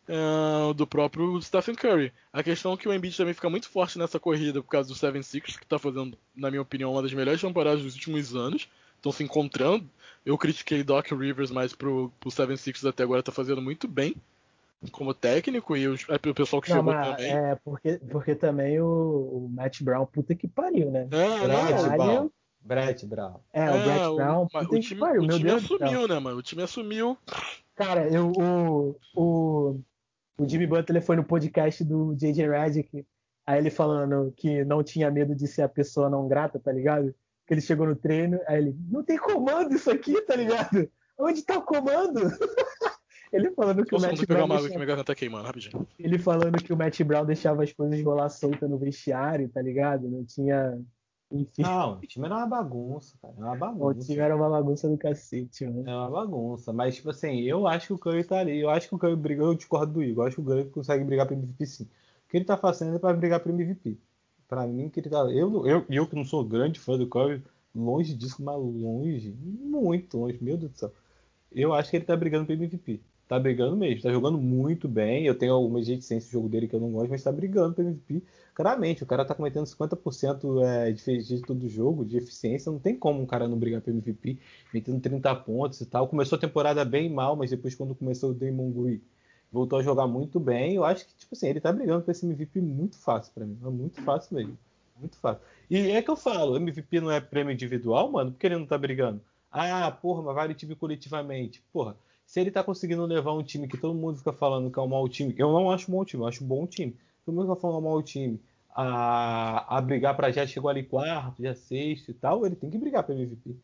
S3: uh, do próprio Stephen Curry. A questão é que o Embiid também fica muito forte nessa corrida por causa do Seven Six, que está fazendo, na minha opinião, uma das melhores temporadas dos últimos anos. Estão se encontrando. Eu critiquei Doc Rivers, mas pro, pro Seven Six até agora está fazendo muito bem como técnico e o, é, o pessoal que não, chegou também.
S1: É, porque, porque também o, o, Matt Brown, puta que pariu, né?
S2: É, Brad Brown. Brett Brown.
S1: É, o Brett é, Brown, puta o,
S3: o time, que pariu, o meu time Deus assumiu, né, mano? O time assumiu.
S1: Cara, eu, o, o, o Jimmy Butler foi no podcast do JJ Redick, aí ele falando que não tinha medo de ser a pessoa não grata, tá ligado? Que ele chegou no treino, aí ele, não tem comando isso aqui, tá ligado? Onde tá o comando? ele falando que Nossa, o Matt Brown. Deixava...
S3: que minha tá queimando, rapidinho.
S1: Ele falando que o Matt Brown deixava as coisas rolar solta no vestiário, tá ligado? Não tinha
S2: enfim. Não, o time era uma bagunça, cara. É uma bagunça.
S1: O time era uma bagunça do cacete, mano.
S2: É uma bagunça. Mas, tipo assim, eu acho que o Curry tá ali. Eu acho que o Curry briga. Eu discordo do Igor. Eu acho que o Curry consegue brigar pro MVP sim. O que ele tá fazendo é pra brigar pro MVP. Pra mim, que ele tá. Eu, eu, eu que não sou grande fã do Curry, longe disso, mas longe. Muito longe, meu Deus do céu. Eu acho que ele tá brigando pro MVP. Tá brigando mesmo, tá jogando muito bem. Eu tenho algumas reticências no jogo dele que eu não gosto, mas tá brigando pro MVP claramente, o cara tá cometendo 50% é, de todo jogo, de eficiência, não tem como um cara não brigar pelo MVP, metendo 30 pontos e tal. Começou a temporada bem mal, mas depois quando começou o Damon Green, voltou a jogar muito bem. Eu acho que, tipo assim, ele tá brigando por esse MVP muito fácil para mim, é muito fácil mesmo. Muito fácil. E é que eu falo, MVP não é prêmio individual, mano, porque ele não tá brigando. Ah, porra, mas vale time coletivamente. Porra, se ele tá conseguindo levar um time que todo mundo fica falando que é um mau time, eu não acho um bom time, eu acho um bom time todo mundo vai formar o time a, a brigar para já chegou ali quarto, já sexto e tal, ele tem que brigar para MVP.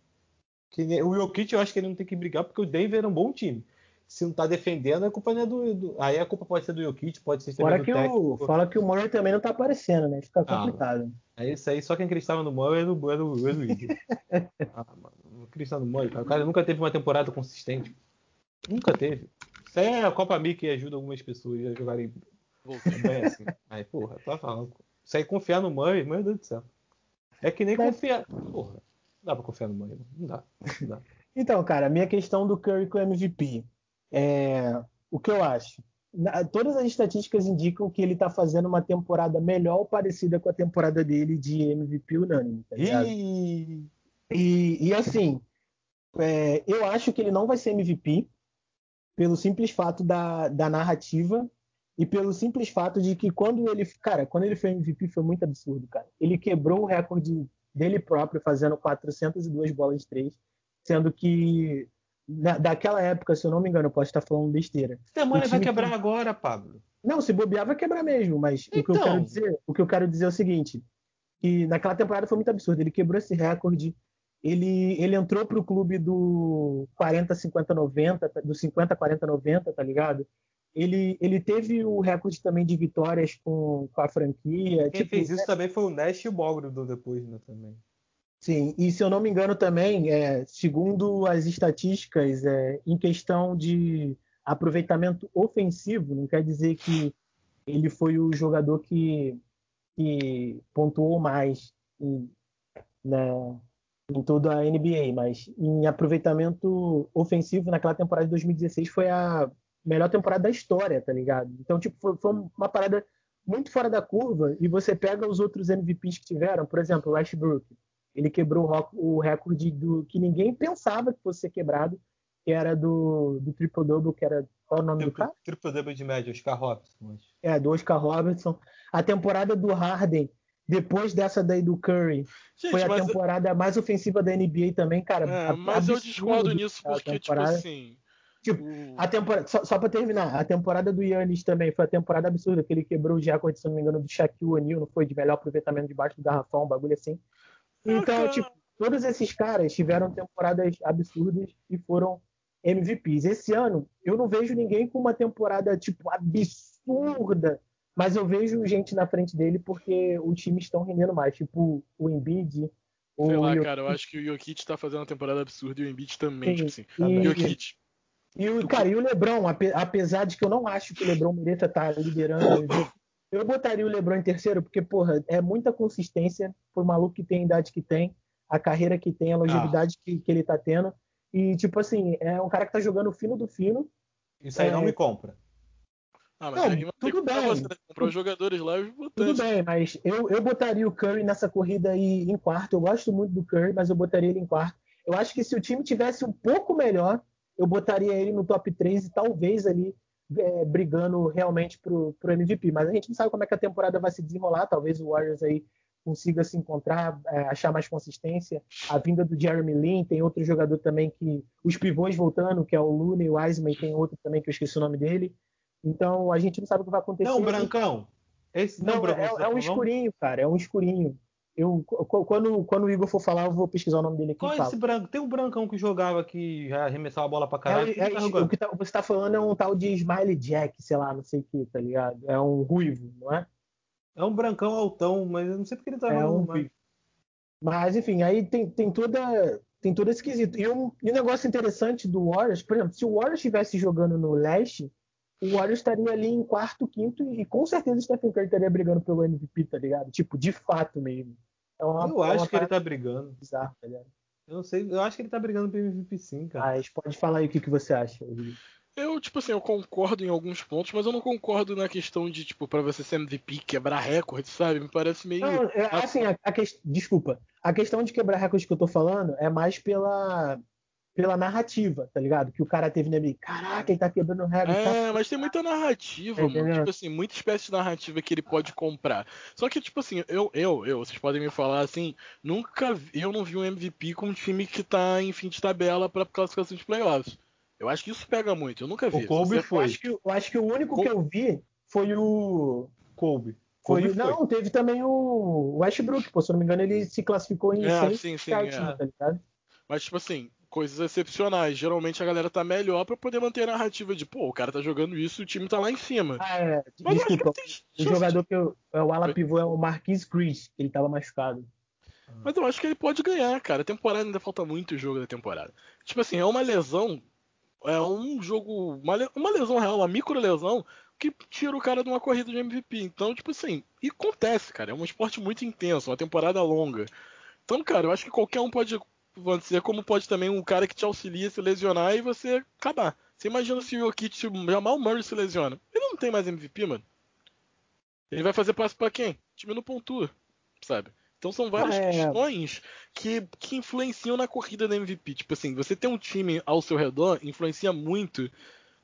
S2: Que, o Jokic eu acho que ele não tem que brigar porque o Denver é um bom time. Se não tá defendendo, a culpa não é do, do Aí a culpa pode ser do Jokic, pode ser
S1: Fora
S2: do
S1: que
S2: técnico.
S1: O, fala que o Murray também não tá aparecendo, né? Fica ah, complicado.
S2: Ah, é isso aí, só quem acreditava no Murray era o, era o, era o ah, mano. Cristiano Murray, cara. O cara nunca teve uma temporada consistente. Nunca teve. Isso é a Copa Mickey que ajuda algumas pessoas a jogarem bem assim. Aí, porra, tá falando. Isso aí confiar no Murray, meu Deus do céu. É que nem Mas... confiar. Porra, não dá pra confiar no Murray. Não dá. Não dá.
S1: Então, cara, a minha questão do Curry com o MVP. É... O que eu acho? todas as estatísticas indicam que ele está fazendo uma temporada melhor ou parecida com a temporada dele de MVP unânime. Tá e... e, e, assim, é, eu acho que ele não vai ser MVP pelo simples fato da, da narrativa e pelo simples fato de que quando ele, cara, quando ele foi MVP foi muito absurdo, cara. Ele quebrou o recorde dele próprio fazendo 402 bolas de três, sendo que na, daquela época, se eu não me engano, eu posso estar falando besteira.
S2: Semana vai quebrar que... agora, Pablo.
S1: Não, se bobear vai quebrar mesmo, mas então... o, que eu quero então. dizer, o que eu quero dizer é o seguinte, que naquela temporada foi muito absurdo, ele quebrou esse recorde, ele, ele entrou para o clube do 40, 50, 90, do 50, 40, 90, tá ligado? Ele, ele teve o recorde também de vitórias com, com a franquia.
S2: Quem tipo, fez isso né? também foi o Nash e o Bogro depois, né, também.
S1: Sim, e se eu não me engano também, é, segundo as estatísticas, é, em questão de aproveitamento ofensivo, não quer dizer que ele foi o jogador que, que pontuou mais em, né, em toda a NBA, mas em aproveitamento ofensivo naquela temporada de 2016 foi a melhor temporada da história, tá ligado? Então, tipo, foi, foi uma parada muito fora da curva e você pega os outros MVPs que tiveram, por exemplo, o Westbrook, ele quebrou o recorde do que ninguém pensava que fosse ser quebrado, que era do, do triple-double, que era qual o nome
S2: triple,
S1: do cara?
S2: Triple-double de média, Oscar Robertson.
S1: É, do Oscar Robertson. A temporada do Harden, depois dessa daí do Curry, Gente, foi a temporada mais ofensiva da NBA também, cara.
S3: É, mas eu discordo nisso porque, tipo assim...
S1: Tipo, a temporada, só, só para terminar, a temporada do Yannis também foi a temporada absurda, que ele quebrou o recorde, se não me engano, do Shaquille O'Neal, não foi de melhor aproveitamento debaixo do garrafão, um bagulho assim. Então, tipo, todos esses caras tiveram temporadas absurdas e foram MVPs. Esse ano, eu não vejo ninguém com uma temporada, tipo, absurda, mas eu vejo gente na frente dele porque os times estão rendendo mais, tipo o Embiid.
S3: Sei lá, Jokic. cara, eu acho que o Jokic tá fazendo uma temporada absurda e o Embiid também, Sim, tipo assim. E, Jokic.
S1: E o, cara, e o Lebron, apesar de que eu não acho que o Lebron mereça estar tá liderando eu botaria o LeBron em terceiro, porque, porra, é muita consistência pro maluco que tem a idade que tem, a carreira que tem, a longevidade ah. que, que ele tá tendo. E, tipo assim, é um cara que tá jogando fino do fino.
S2: Isso aí é... não me compra.
S3: Ah, mas não, tudo bem. Você, né? Comprar os jogadores lá e
S1: Tudo bem, mas eu, eu botaria o Curry nessa corrida aí em quarto. Eu gosto muito do Curry, mas eu botaria ele em quarto. Eu acho que se o time tivesse um pouco melhor, eu botaria ele no top 3 e talvez ali é, brigando realmente pro, pro MVP. Mas a gente não sabe como é que a temporada vai se desenrolar. Talvez o Warriors aí consiga se encontrar, é, achar mais consistência. A vinda do Jeremy Lin, tem outro jogador também que. Os pivôs voltando, que é o Looney Wiseman, tem outro também que eu esqueci o nome dele. Então a gente não sabe o que vai acontecer.
S2: Não, Brancão. Esse
S1: não, não é, é, um escurinho, cara. É um escurinho. Eu, quando, quando o Igor for falar, eu vou pesquisar o nome dele aqui.
S2: Qual é esse branco? Tem um brancão que jogava que já arremessava a bola pra caralho.
S1: É, é, o que tá, você tá falando é um tal de Smiley Jack, sei lá, não sei o que, tá ligado? É um ruivo, não é?
S2: É um brancão altão, mas eu não sei porque ele tá é um mas...
S1: mas enfim, aí tem, tem toda tem todo esse quesito. E um, e um negócio interessante do Warriors, por exemplo, se o Warriors estivesse jogando no leste, o Warriors estaria ali em quarto, quinto e, e com certeza o Stephen Curry estaria brigando pelo MVP, tá ligado? Tipo, de fato mesmo.
S2: É uma, eu é acho que ele tá brigando. Bizarro, tá ligado? Eu não sei, eu acho que ele tá brigando pelo MVP sim, cara.
S1: Mas pode falar aí o que, que você acha,
S3: Eu, tipo assim, eu concordo em alguns pontos, mas eu não concordo na questão de, tipo, pra você ser MVP, quebrar recorde, sabe? Me parece meio. Não,
S1: é, assim, a, a que... desculpa. A questão de quebrar recorde que eu tô falando é mais pela pela narrativa, tá ligado? Que o cara teve na Caraca, ele tá quebrando regra.
S3: É, tá... mas tem muita narrativa, é, mano. Tipo assim, muita espécie de narrativa que ele pode comprar. Só que, tipo assim, eu, eu, eu, vocês podem me falar assim, nunca eu não vi um MVP com um time que tá em fim de tabela pra classificação de playoffs. Eu acho que isso pega muito, eu nunca vi.
S1: O Kobe foi. Eu acho, que, eu acho que o único Col... que eu vi foi o.
S2: Kobe.
S1: Foi, foi. Não, teve também o Westbrook, pô, se eu não me engano, ele se classificou em
S3: é, sim, sim, é. tá ligado? Mas, tipo assim, coisas excepcionais. Geralmente a galera tá melhor para poder manter a narrativa de, pô, o cara tá jogando isso e o time tá lá em cima.
S1: Ah, é. Mas Desculpa, o jogador que eu, é o ala pivô é o Marquis Chris, ele tava machucado.
S3: Mas eu acho que ele pode ganhar, cara. A temporada ainda falta muito jogo da temporada. Tipo assim, é uma lesão. É um jogo. Uma, uma lesão real, uma micro lesão que tira o cara de uma corrida de MVP. Então, tipo assim, e acontece, cara. É um esporte muito intenso, uma temporada longa. Então, cara, eu acho que qualquer um pode dizer, como pode também um cara que te auxilia se lesionar e você acabar. Você imagina se o o Jamal Murray se lesiona. Ele não tem mais MVP, mano. Ele vai fazer passo para quem? O time não pontua, sabe? Então são várias é. questões que, que influenciam na corrida da MVP. Tipo assim, você ter um time ao seu redor influencia muito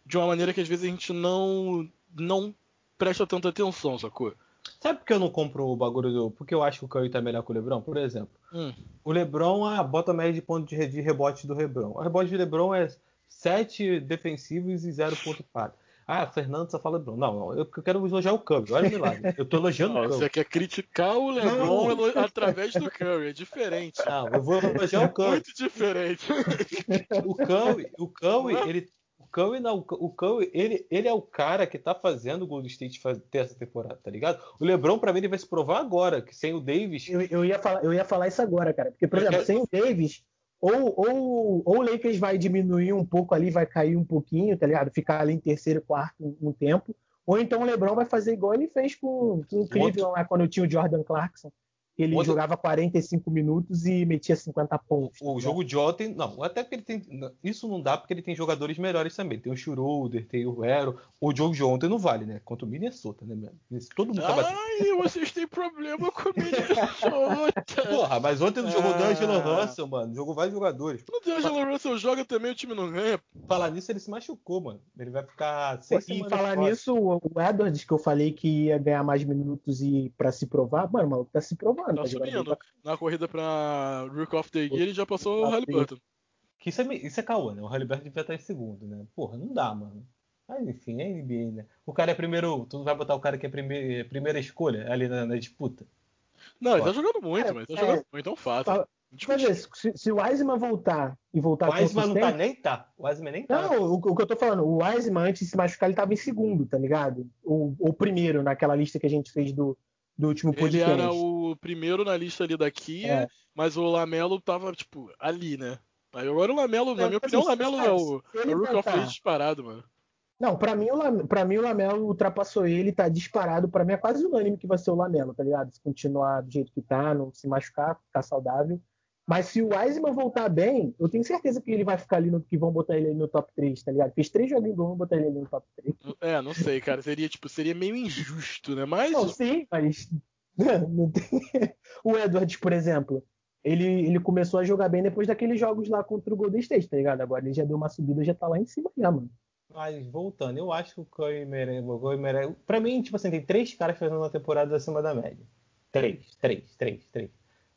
S3: de uma maneira que às vezes a gente não, não presta tanta atenção, sacou?
S2: Sabe por que eu não compro o bagulho do. Porque eu acho que o Curry tá melhor que o Lebron? Por exemplo, hum. o Lebron, ah, bota a média de ponto de, de rebote do Lebron. O rebote de Lebron é 7 defensivos e 0 ponto para. Ah, Fernando só fala Lebron. Não, não, eu quero elogiar o Curry. Olha o milagre. Eu tô elogiando não, o Curry.
S3: Você quer criticar o Lebron não. através do Curry. É diferente.
S2: Não, eu vou elogiar o Curry.
S3: Muito diferente.
S2: O Curry, o Curry, ele Curry não, o Curry, ele, ele é o cara que tá fazendo o Golden State ter essa temporada, tá ligado? O LeBron, para mim, ele vai se provar agora, que sem o Davis.
S1: Eu, eu, ia, falar, eu ia falar isso agora, cara. Porque, por exemplo, quero... sem o Davis, ou, ou, ou o Lakers vai diminuir um pouco ali, vai cair um pouquinho, tá ligado? Ficar ali em terceiro, quarto um, um tempo. Ou então o LeBron vai fazer igual ele fez com, com o Cleveland lá quando tinha o Jordan Clarkson ele Outro... jogava 45 minutos e metia 50 pontos.
S2: O, tá jogo de ontem, não, até porque ele tem. Isso não dá porque ele tem jogadores melhores também. Tem o Schroeder, tem o Hero. O jogo de ontem não vale, né? Contra o Minnesota, né? Todo mundo
S3: tá batendo. Ai, vocês têm problema com o Minnesota.
S2: Porra, mas ontem não jogou ah. D'Angelo Russell, mano. Jogou vários jogadores.
S3: O D'Angelo Russell joga também, o time não ganha.
S2: Falar nisso, ele se machucou, mano. Ele vai ficar.
S1: E falar nisso, o Edwards, que eu falei que ia ganhar mais minutos e para se provar, mano, o maluco tá se provando
S3: mano. Tá, tá subindo. Na corrida pra Rook of the Year ele já passou o Halliburton.
S2: Que isso é, isso é caô, né? O Halliburton devia estar em segundo, né? Porra, não dá, mano. Mas enfim, é NBA, né? O cara é primeiro. Tu não vai botar o cara que é primeira, primeira escolha ali na, na disputa?
S3: Não, ele tá jogando muito, é, mas tá é, jogando muito, é um fato. Tá,
S1: se, se o Wiseman voltar e voltar
S2: O Wiseman não tá nem tá. O Wiseman nem tá.
S1: Não, o, o, que eu tô falando, o Wiseman antes de se machucar, ele tava em segundo, tá ligado? Ou, ou primeiro naquela lista que a gente fez do, do último podcast.
S3: Ele era o primeiro na lista ali daqui, é. mas o Lamelo tava, tipo, ali, né? Aí agora o Lamelo, é, na minha opinião, o Lamelo é o, é o Rook of Age disparado, mano.
S1: Não, pra mim, o pra mim o Lamelo ultrapassou ele, tá disparado. Pra mim é quase unânime que vai ser o Lamelo, tá ligado? Se continuar do jeito que tá, não se machucar, ficar saudável. Mas se o Wiseman voltar bem, eu tenho certeza que ele vai ficar ali no que vão botar ele no top 3, tá ligado? Fez três joguinhos bons, vão botar ele ali no top 3.
S3: É, não sei, cara. Seria, tipo, seria meio injusto, né? Mas. Não,
S1: sim, mas. Não tem... o Edwards, por exemplo, ele, ele começou a jogar bem depois daqueles jogos lá contra o Golden State, tá ligado? Agora ele já deu uma subida, já tá lá em cima já, mano.
S2: Mas voltando, eu acho que o Curry merece. O Curry merece. Pra mim, tipo assim, tem três caras fazendo uma temporada acima da média. Três, três, três, três.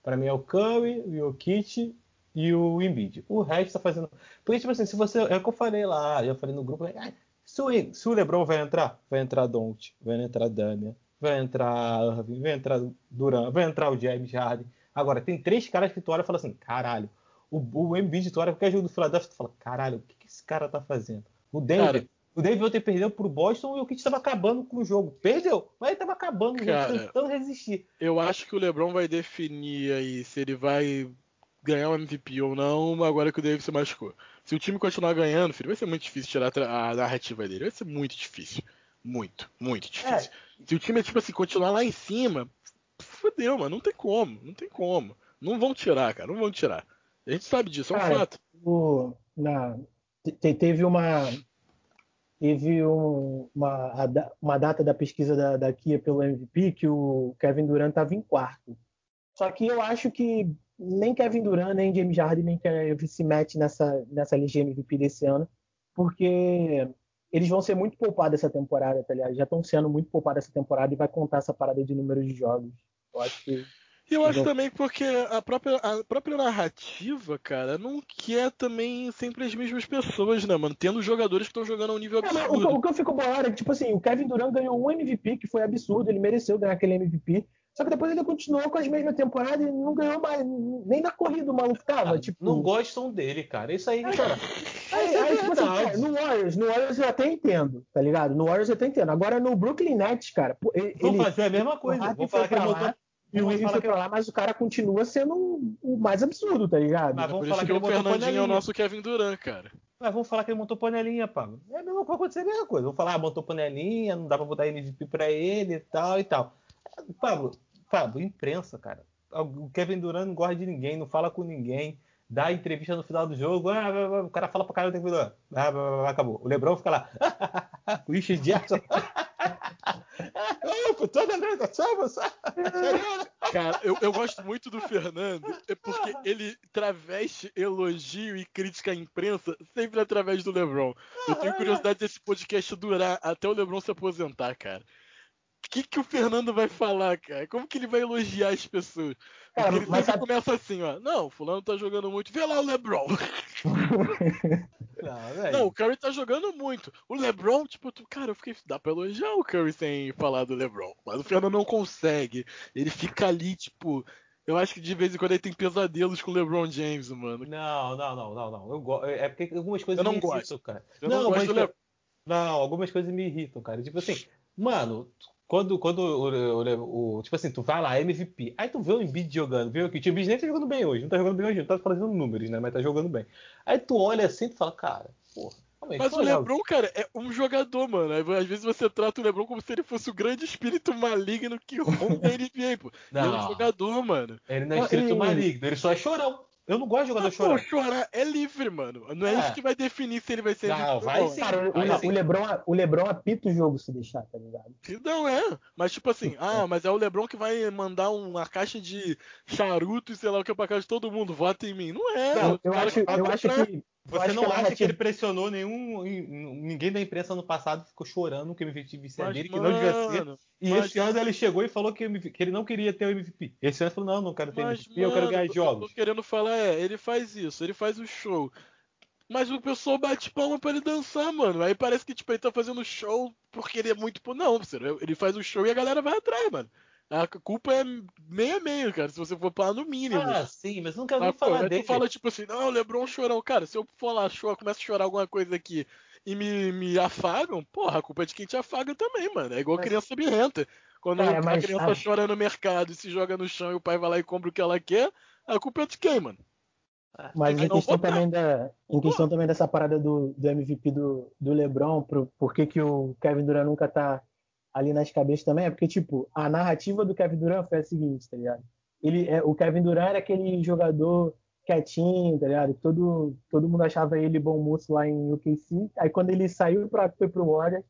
S2: Para mim é o Curry, o Jokic e o Embiid. O resto tá fazendo. Porque, tipo assim, se você. É o que eu falei lá, eu falei no grupo. Ah, se, o, se o LeBron vai entrar, vai entrar Don't, vai entrar Damian, vai entrar Irving, vai entrar Durant, vai entrar o James Harden. Agora, tem três caras que tu olha e fala assim: caralho. O, o Embiid, tu olha qualquer jogo do Philadelphia, tu fala: caralho, o que, que esse cara tá fazendo? O Denver. O David ontem perdeu pro Boston e o Kit estava acabando com o jogo. Perdeu, mas ele estava acabando, Cara, tentando resistir.
S3: Eu acho que o LeBron vai definir aí se ele vai ganhar um MVP ou não agora que o David se machucou. Se o time continuar ganhando, filho, vai ser muito difícil tirar a narrativa dele. Vai ser muito difícil. Muito, muito difícil. É. Se o time, tipo assim, continuar lá em cima, fodeu, mano. Não tem como, não tem como. Não vão tirar, cara, não vão tirar. A gente sabe disso, é um cara, fato.
S1: O, na, teve uma teve um, uma, uma data da pesquisa da, da Kia pelo MVP que o Kevin Durant estava em quarto. Só que eu acho que nem Kevin Durant, nem James Harden, nem Kevin se mete nessa, nessa lista de MVP desse ano, porque eles vão ser muito poupados essa temporada, tá ligado? Já estão sendo muito poupados essa temporada e vai contar essa parada de número de jogos. Eu acho que
S3: e eu acho também porque a própria, a própria narrativa, cara, não quer também sempre as mesmas pessoas, né, mano? Tendo jogadores que estão jogando a um nível absurdo.
S1: É, o, o, que eu fico bolado é que, tipo assim, o Kevin Durant ganhou um MVP, que foi absurdo, ele mereceu ganhar aquele MVP. Só que depois ele continuou com as mesmas temporadas e não ganhou mais. Nem na corrida o maluco tava. Ah, tipo...
S2: Não gostam dele, cara. Isso aí, cara.
S1: Aí, é aí, tipo assim, no Warriors, no Warriors eu até entendo, tá ligado? No Warriors eu até entendo. Agora no Brooklyn Nets, cara.
S2: Ele, Vou fazer a mesma coisa. Vou falar que ele montou,
S1: E o foi pra lá, mas o cara continua sendo o mais absurdo, tá ligado?
S3: Mas vamos falar que, que o Fernandinho é o nosso Kevin Durant, cara.
S2: Mas vamos falar que ele montou panelinha, Pablo. É a mesma coisa, acontecer a mesma coisa. Vamos falar, ah, montou panelinha, não dá pra botar MVP pra ele e tal e tal. Pablo, Pablo, imprensa, cara. O Kevin Durant não gosta de ninguém, não fala com ninguém dá entrevista no final do jogo, ah, o cara fala pra caramba, tem que ah, acabou. O Lebron fica lá, o Richard Jackson.
S3: Cara, eu, eu gosto muito do Fernando, é porque ele traveste elogio e crítica à imprensa sempre através do LeBron. Eu tenho curiosidade desse podcast durar até o LeBron se aposentar, cara. O que, que o Fernando vai falar, cara? Como que ele vai elogiar as pessoas? Cara, ele sempre sabe... começa assim, ó. Não, fulano tá jogando muito. Vê lá o LeBron. não, não, o Curry tá jogando muito. O LeBron, tipo, tu, cara, eu fiquei. Dá pra elogiar o Curry sem falar do LeBron. Mas o Fernando não consegue. Ele fica ali, tipo. Eu acho que de vez em quando ele tem pesadelos com o LeBron James, mano.
S2: Não, não, não, não, não. Eu go... É porque algumas coisas
S3: eu não
S2: me
S3: gosto. irritam,
S2: cara.
S3: Eu não, não gosto mas... do Le...
S2: Não, algumas coisas me irritam, cara. Tipo assim, mano, quando, quando o, o, o, Tipo assim, tu vai lá, MVP. Aí tu vê o Embiid jogando, viu que o Embiid nem tá jogando bem hoje. Não tá jogando bem hoje, não tá fazendo números, né? Mas tá jogando bem. Aí tu olha assim e tu fala, cara, porra.
S3: Mas o LeBron, cara, é um jogador, mano. Às vezes você trata o LeBron como se ele fosse o grande espírito maligno que ronda a NBA, pô. Não, ele é um jogador, mano.
S2: Ele não é espírito maligno, ele só é chorão. Eu não gosto de jogador ah, chorar. Pô,
S3: chorar é livre, mano. Não é, é, isso que vai definir se ele vai ser
S2: não, vai sim. Cara,
S1: vai o, sim. o, Lebron, o Lebron apita o jogo se deixar, tá ligado?
S3: Não é. Mas tipo assim, ah, mas é o Lebron que vai mandar uma caixa de charuto e sei lá o que é pra casa de todo mundo. Vota em mim. Não é.
S1: Não, eu, acho, eu acho que
S2: você não acha que ele pressionou nenhum. Ninguém da imprensa no passado ficou chorando que o MVP é dele, que não devia ser. E mas, esse ano ele chegou e falou que, que, ele não queria ter o MVP. Esse ano ele falou: não, não quero ter mas, MVP, mano, eu quero ganhar jogos.
S3: Eu tô querendo falar é, ele faz isso, ele faz o show. Mas o pessoal bate palma pra ele dançar, mano. Aí parece que tipo, ele tá fazendo show porque ele é muito. Não, ele faz o show e a galera vai atrás, mano. A culpa é meio a meio, cara, se você for falar no mínimo.
S2: Ah, sim, mas nunca ouvi falar pô, dele.
S3: Tu fala tipo assim, não, o Lebron chorão. Cara, se eu for lá, chora, começa a chorar alguma coisa aqui e me, me afagam, porra, a culpa é de quem te afaga também, mano. É igual mas... criança birrenta. Quando cara, a criança chora no mercado e se joga no chão e o pai vai lá e compra o que ela quer, a culpa é de quem, mano?
S1: Mas em questão, também da, em questão também dessa parada do, do MVP do, do LeBron, pro, por que, que o Kevin Durant nunca tá ali nas cabeças também é porque, tipo, a narrativa do Kevin Durant foi a seguinte, tá ligado? Ele, é, o Kevin Durant era aquele jogador quietinho, tá ligado? Todo, todo mundo achava ele bom moço lá em UKC. Aí quando ele saiu pra, foi pro Warriors,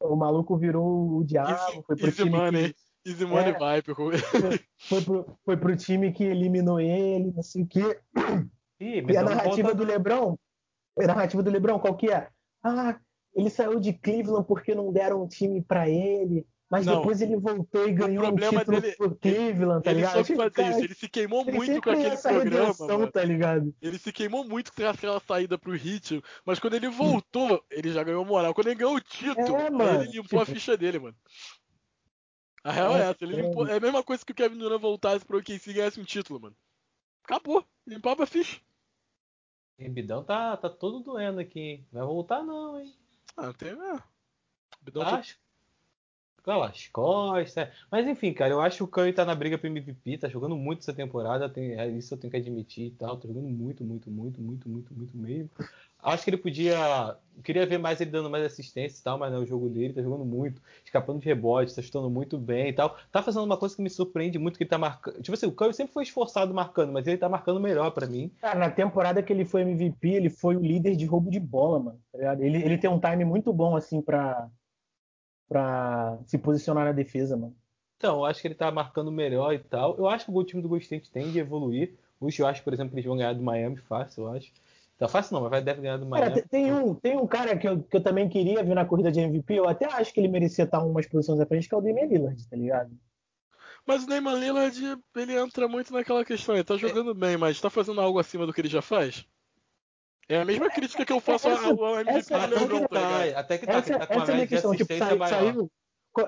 S1: o maluco virou o diabo, easy, foi pro time money. que...
S3: Easy money é, vibe.
S1: Foi, pro, foi pro time que eliminou ele, não sei o quê. Ih, e a narrativa volta... do LeBron, a narrativa do LeBron qual que é? Ah, ele saiu de Cleveland porque não deram um time para ele. Mas não, depois ele voltou e ganhou um título dele, por Cleveland, tá
S3: ele
S1: ligado?
S3: Ele fazer cara, isso, ele se queimou muito com aquele programa, redenção,
S1: tá ligado?
S3: Ele se queimou muito com aquela saída pro Hit, mas quando ele voltou, ele já ganhou moral. Quando ele ganhou o título, é, mano, ele limpou tipo... a ficha dele, mano. A real é, é essa, ele limpou, é a mesma coisa que o Kevin Durant voltasse pro OKC e ganhasse um título, mano. Acabou, limpava a ficha.
S2: O Bidão tá, tá todo doendo aqui, Vai voltar não, hein?
S3: Ah, tem, é.
S2: Bidão Acho. Pelas costas. Mas enfim, cara, eu acho que o Curry tá na briga pro MVP, tá jogando muito essa temporada, tem, é, isso eu tenho que admitir e tal. Tá jogando muito, muito, muito, muito, muito, muito mesmo. Acho que ele podia. Queria ver mais ele dando mais assistência e tal, mas não é o jogo dele, tá jogando muito, escapando de rebotes, tá chutando muito bem e tal. Tá fazendo uma coisa que me surpreende muito, que ele tá marcando. Tipo assim, o Curry sempre foi esforçado marcando, mas ele tá marcando melhor para mim.
S1: Cara, na temporada que ele foi MVP, ele foi o líder de roubo de bola, mano. Tá ele, ele tem um time muito bom, assim, pra, pra se posicionar na defesa, mano.
S2: Então, eu acho que ele tá marcando melhor e tal. Eu acho que o time do Golden State tem de evoluir. Hoje eu acho, por exemplo, que eles vão ganhar do Miami fácil, eu acho. Tá fácil não, mas vai deve ganhar do Miami.
S1: Cara, tem, um, tem um cara que eu, que eu também queria ver na corrida de MVP, eu até acho que ele merecia estar umas posições à frente, que é o Damian Lillard, tá ligado?
S3: Mas o Neymar Lillard, ele entra muito naquela questão, ele tá jogando é. bem, mas tá fazendo algo acima do que ele já faz? É a mesma crítica que eu faço essa, ao MVP essa, do LeBron,
S2: tá Até que tá, essa, tá com essa é a minha questão, tipo,
S1: saiu, saiu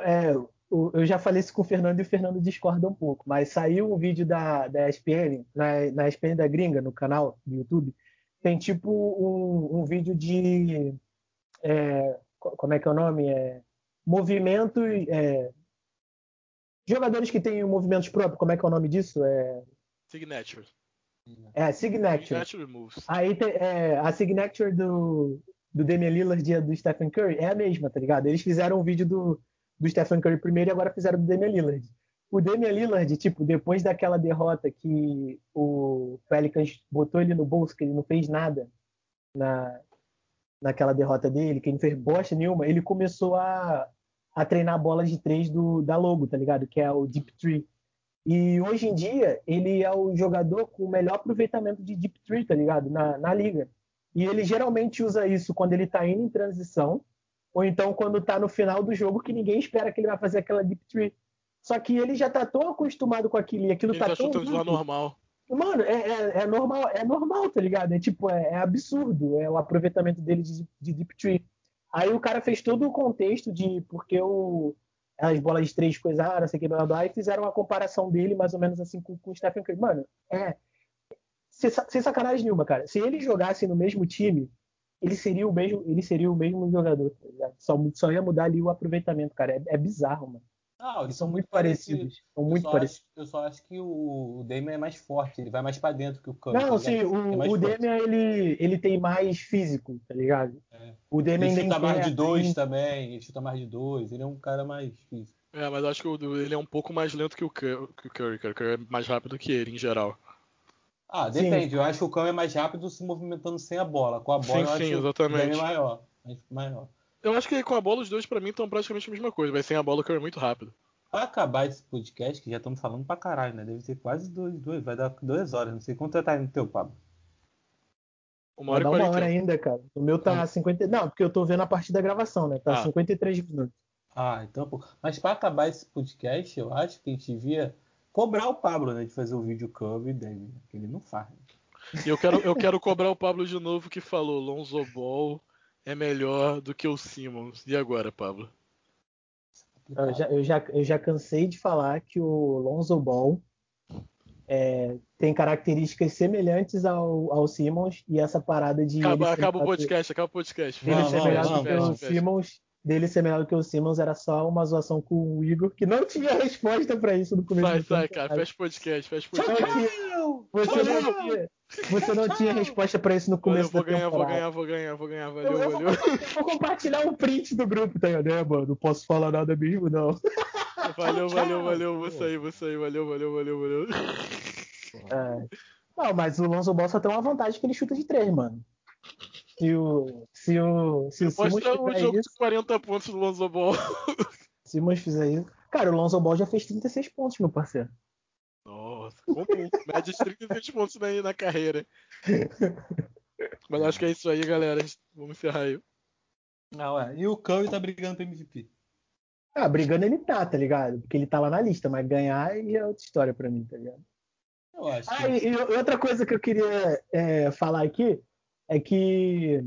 S1: é, eu já falei isso com o Fernando e o Fernando discorda um pouco, mas saiu um vídeo da, da ESPN, na, na ESPN da Gringa, no canal do YouTube, tem tipo um, um vídeo de. É, como é que é o nome? É, movimento. É, jogadores que têm movimentos próprios, como é que é o nome disso? É...
S3: Signature.
S1: É, Signature.
S3: Signature moves.
S1: Aí tem, é, a Signature do, do Damian Lillard e do Stephen Curry é a mesma, tá ligado? Eles fizeram um vídeo do, do Stephen Curry primeiro e agora fizeram do Damian Lillard. O Damian Lillard, tipo, depois daquela derrota que o Pelicans botou ele no bolso, que ele não fez nada na, naquela derrota dele, que ele não fez bosta nenhuma, ele começou a, a treinar bolas de três do, da Logo, tá ligado? Que é o Deep Tree. E hoje em dia, ele é o jogador com o melhor aproveitamento de Deep Tree, tá ligado? Na, na liga. E ele geralmente usa isso quando ele tá indo em transição, ou então quando tá no final do jogo que ninguém espera que ele vai fazer aquela Deep Tree. Só que ele já tá tão acostumado com aquilo e aquilo
S3: Ele
S1: tá, tão.
S3: de lá normal.
S1: Mano, é, é, é normal, é normal, tá ligado? É tipo, é, é absurdo é o aproveitamento dele de, de Deep Tree. Aí o cara fez todo o contexto de porque o, as bolas de três coisaram, sei que, blá, blá, blá, e fizeram uma comparação dele mais ou menos assim com, com o Stephen Curry. Mano, é. Sem, sem sacanagem nenhuma, cara. Se ele jogasse no mesmo time, ele seria o mesmo, ele seria o mesmo jogador, tá ligado? Só, só ia mudar ali o aproveitamento, cara. É, é bizarro, mano.
S2: Ah,
S1: Eles são muito parecidos. São
S2: Eu
S1: muito
S2: só
S1: parecidos.
S2: acho- eu só acho que o, o Damian é mais forte, ele vai mais pra dentro que o Curry.
S1: Não,
S2: ele
S1: sim,
S2: é, é
S1: o, o. Damian, ele, ele tem mais físico, tá ligado?
S2: É.
S1: O Damian
S2: Ele chuta mais de dois
S1: nem-
S2: também, ele chuta mais de dois, ele é um cara mais físico.
S3: É, mas eu acho que o ele é um pouco mais lento que o Curry, que o Curry, cara. O Curry é mais rápido que ele, em geral.
S2: Ah,
S1: Sim.
S2: depende, eu acho que o Curry é mais rápido se movimentando sem a bola. Com a bola
S3: Sim,
S2: eu
S3: sim,
S2: acho que o
S3: exatamente.
S2: Damian é maior. mais- maior.
S3: Eu acho que com a bola os dois pra mim estão praticamente a mesma coisa, mas sem a bola o Curry é muito rápido.
S2: Pra acabar esse podcast, que já estamos falando pra caralho, né? Deve ter quase dois, dois, vai dar duas horas. Não sei quanto tá no teu, Pablo.
S3: Uma
S1: Vai
S3: hora e
S1: dar uma hora ainda, cara. O meu tá
S2: Hum.
S1: 50. Não, porque eu tô vendo a partir da gravação, né? Tá
S3: Ah.
S1: 53 minutos.
S2: Ah, então, pô. Mas pra acabar esse podcast, eu acho que a gente devia cobrar o Pablo, né? De fazer o vídeo Curry dele, né? Que ele não faz. né?
S3: E eu quero, eu quero cobrar o Pablo de novo que falou: Lonzo Ball é melhor do que o Simmons. E agora, Pablo?
S1: Eu já, eu, já, eu já cansei de falar que o Lonzo Ball é, tem características semelhantes ao, ao Simmons e essa parada de.
S3: Acaba, acaba o podcast, acaba o podcast.
S1: Dele
S2: Vamos,
S1: ser
S2: vamos,
S1: melhor do
S2: vamos,
S1: que o. Simmons. Dele ser melhor do que o Simmons era só uma zoação com o Igor, que não tinha resposta pra isso no começo
S3: Sai,
S1: do
S3: sai, cara. Fecha o podcast, fecha o podcast.
S1: Você não tinha, você não tinha resposta pra isso no começo
S3: vou
S1: da
S3: ganhar, vou
S1: temporada.
S3: ganhar, vou ganhar, vou ganhar.
S1: Eu,
S3: Valeu,
S1: eu
S3: valeu.
S1: Vou, eu vou compartilhar um print do grupo, tá ligado? É, mano, não posso falar nada mesmo, não.
S3: Valeu, valeu, valeu. Vou sair, vou sair. Valeu, valeu, valeu, valeu.
S1: É. Não, mas o Lonzo Ball só tem uma vantagem que ele chuta de três, mano. Se o. Se o. Se o Simmons
S3: Mostra um jogo
S1: isso,
S3: de 40 pontos do Lonzo Ball.
S1: se o Simmons fizer isso. Cara, o Lonzo Ball já fez 36 pontos, meu parceiro.
S3: Nossa, comum. Média de 36 pontos na, na carreira. Mas acho que é isso aí, galera. Vamos encerrar aí.
S2: Ah, ué. E o Curry tá brigando pro MVP.
S1: Ah, brigando ele tá, tá ligado? Porque ele tá lá na lista, mas ganhar é outra história pra mim, tá ligado?
S2: Eu acho.
S1: Ah,
S2: que...
S1: e, e outra coisa que eu queria é, falar aqui é que.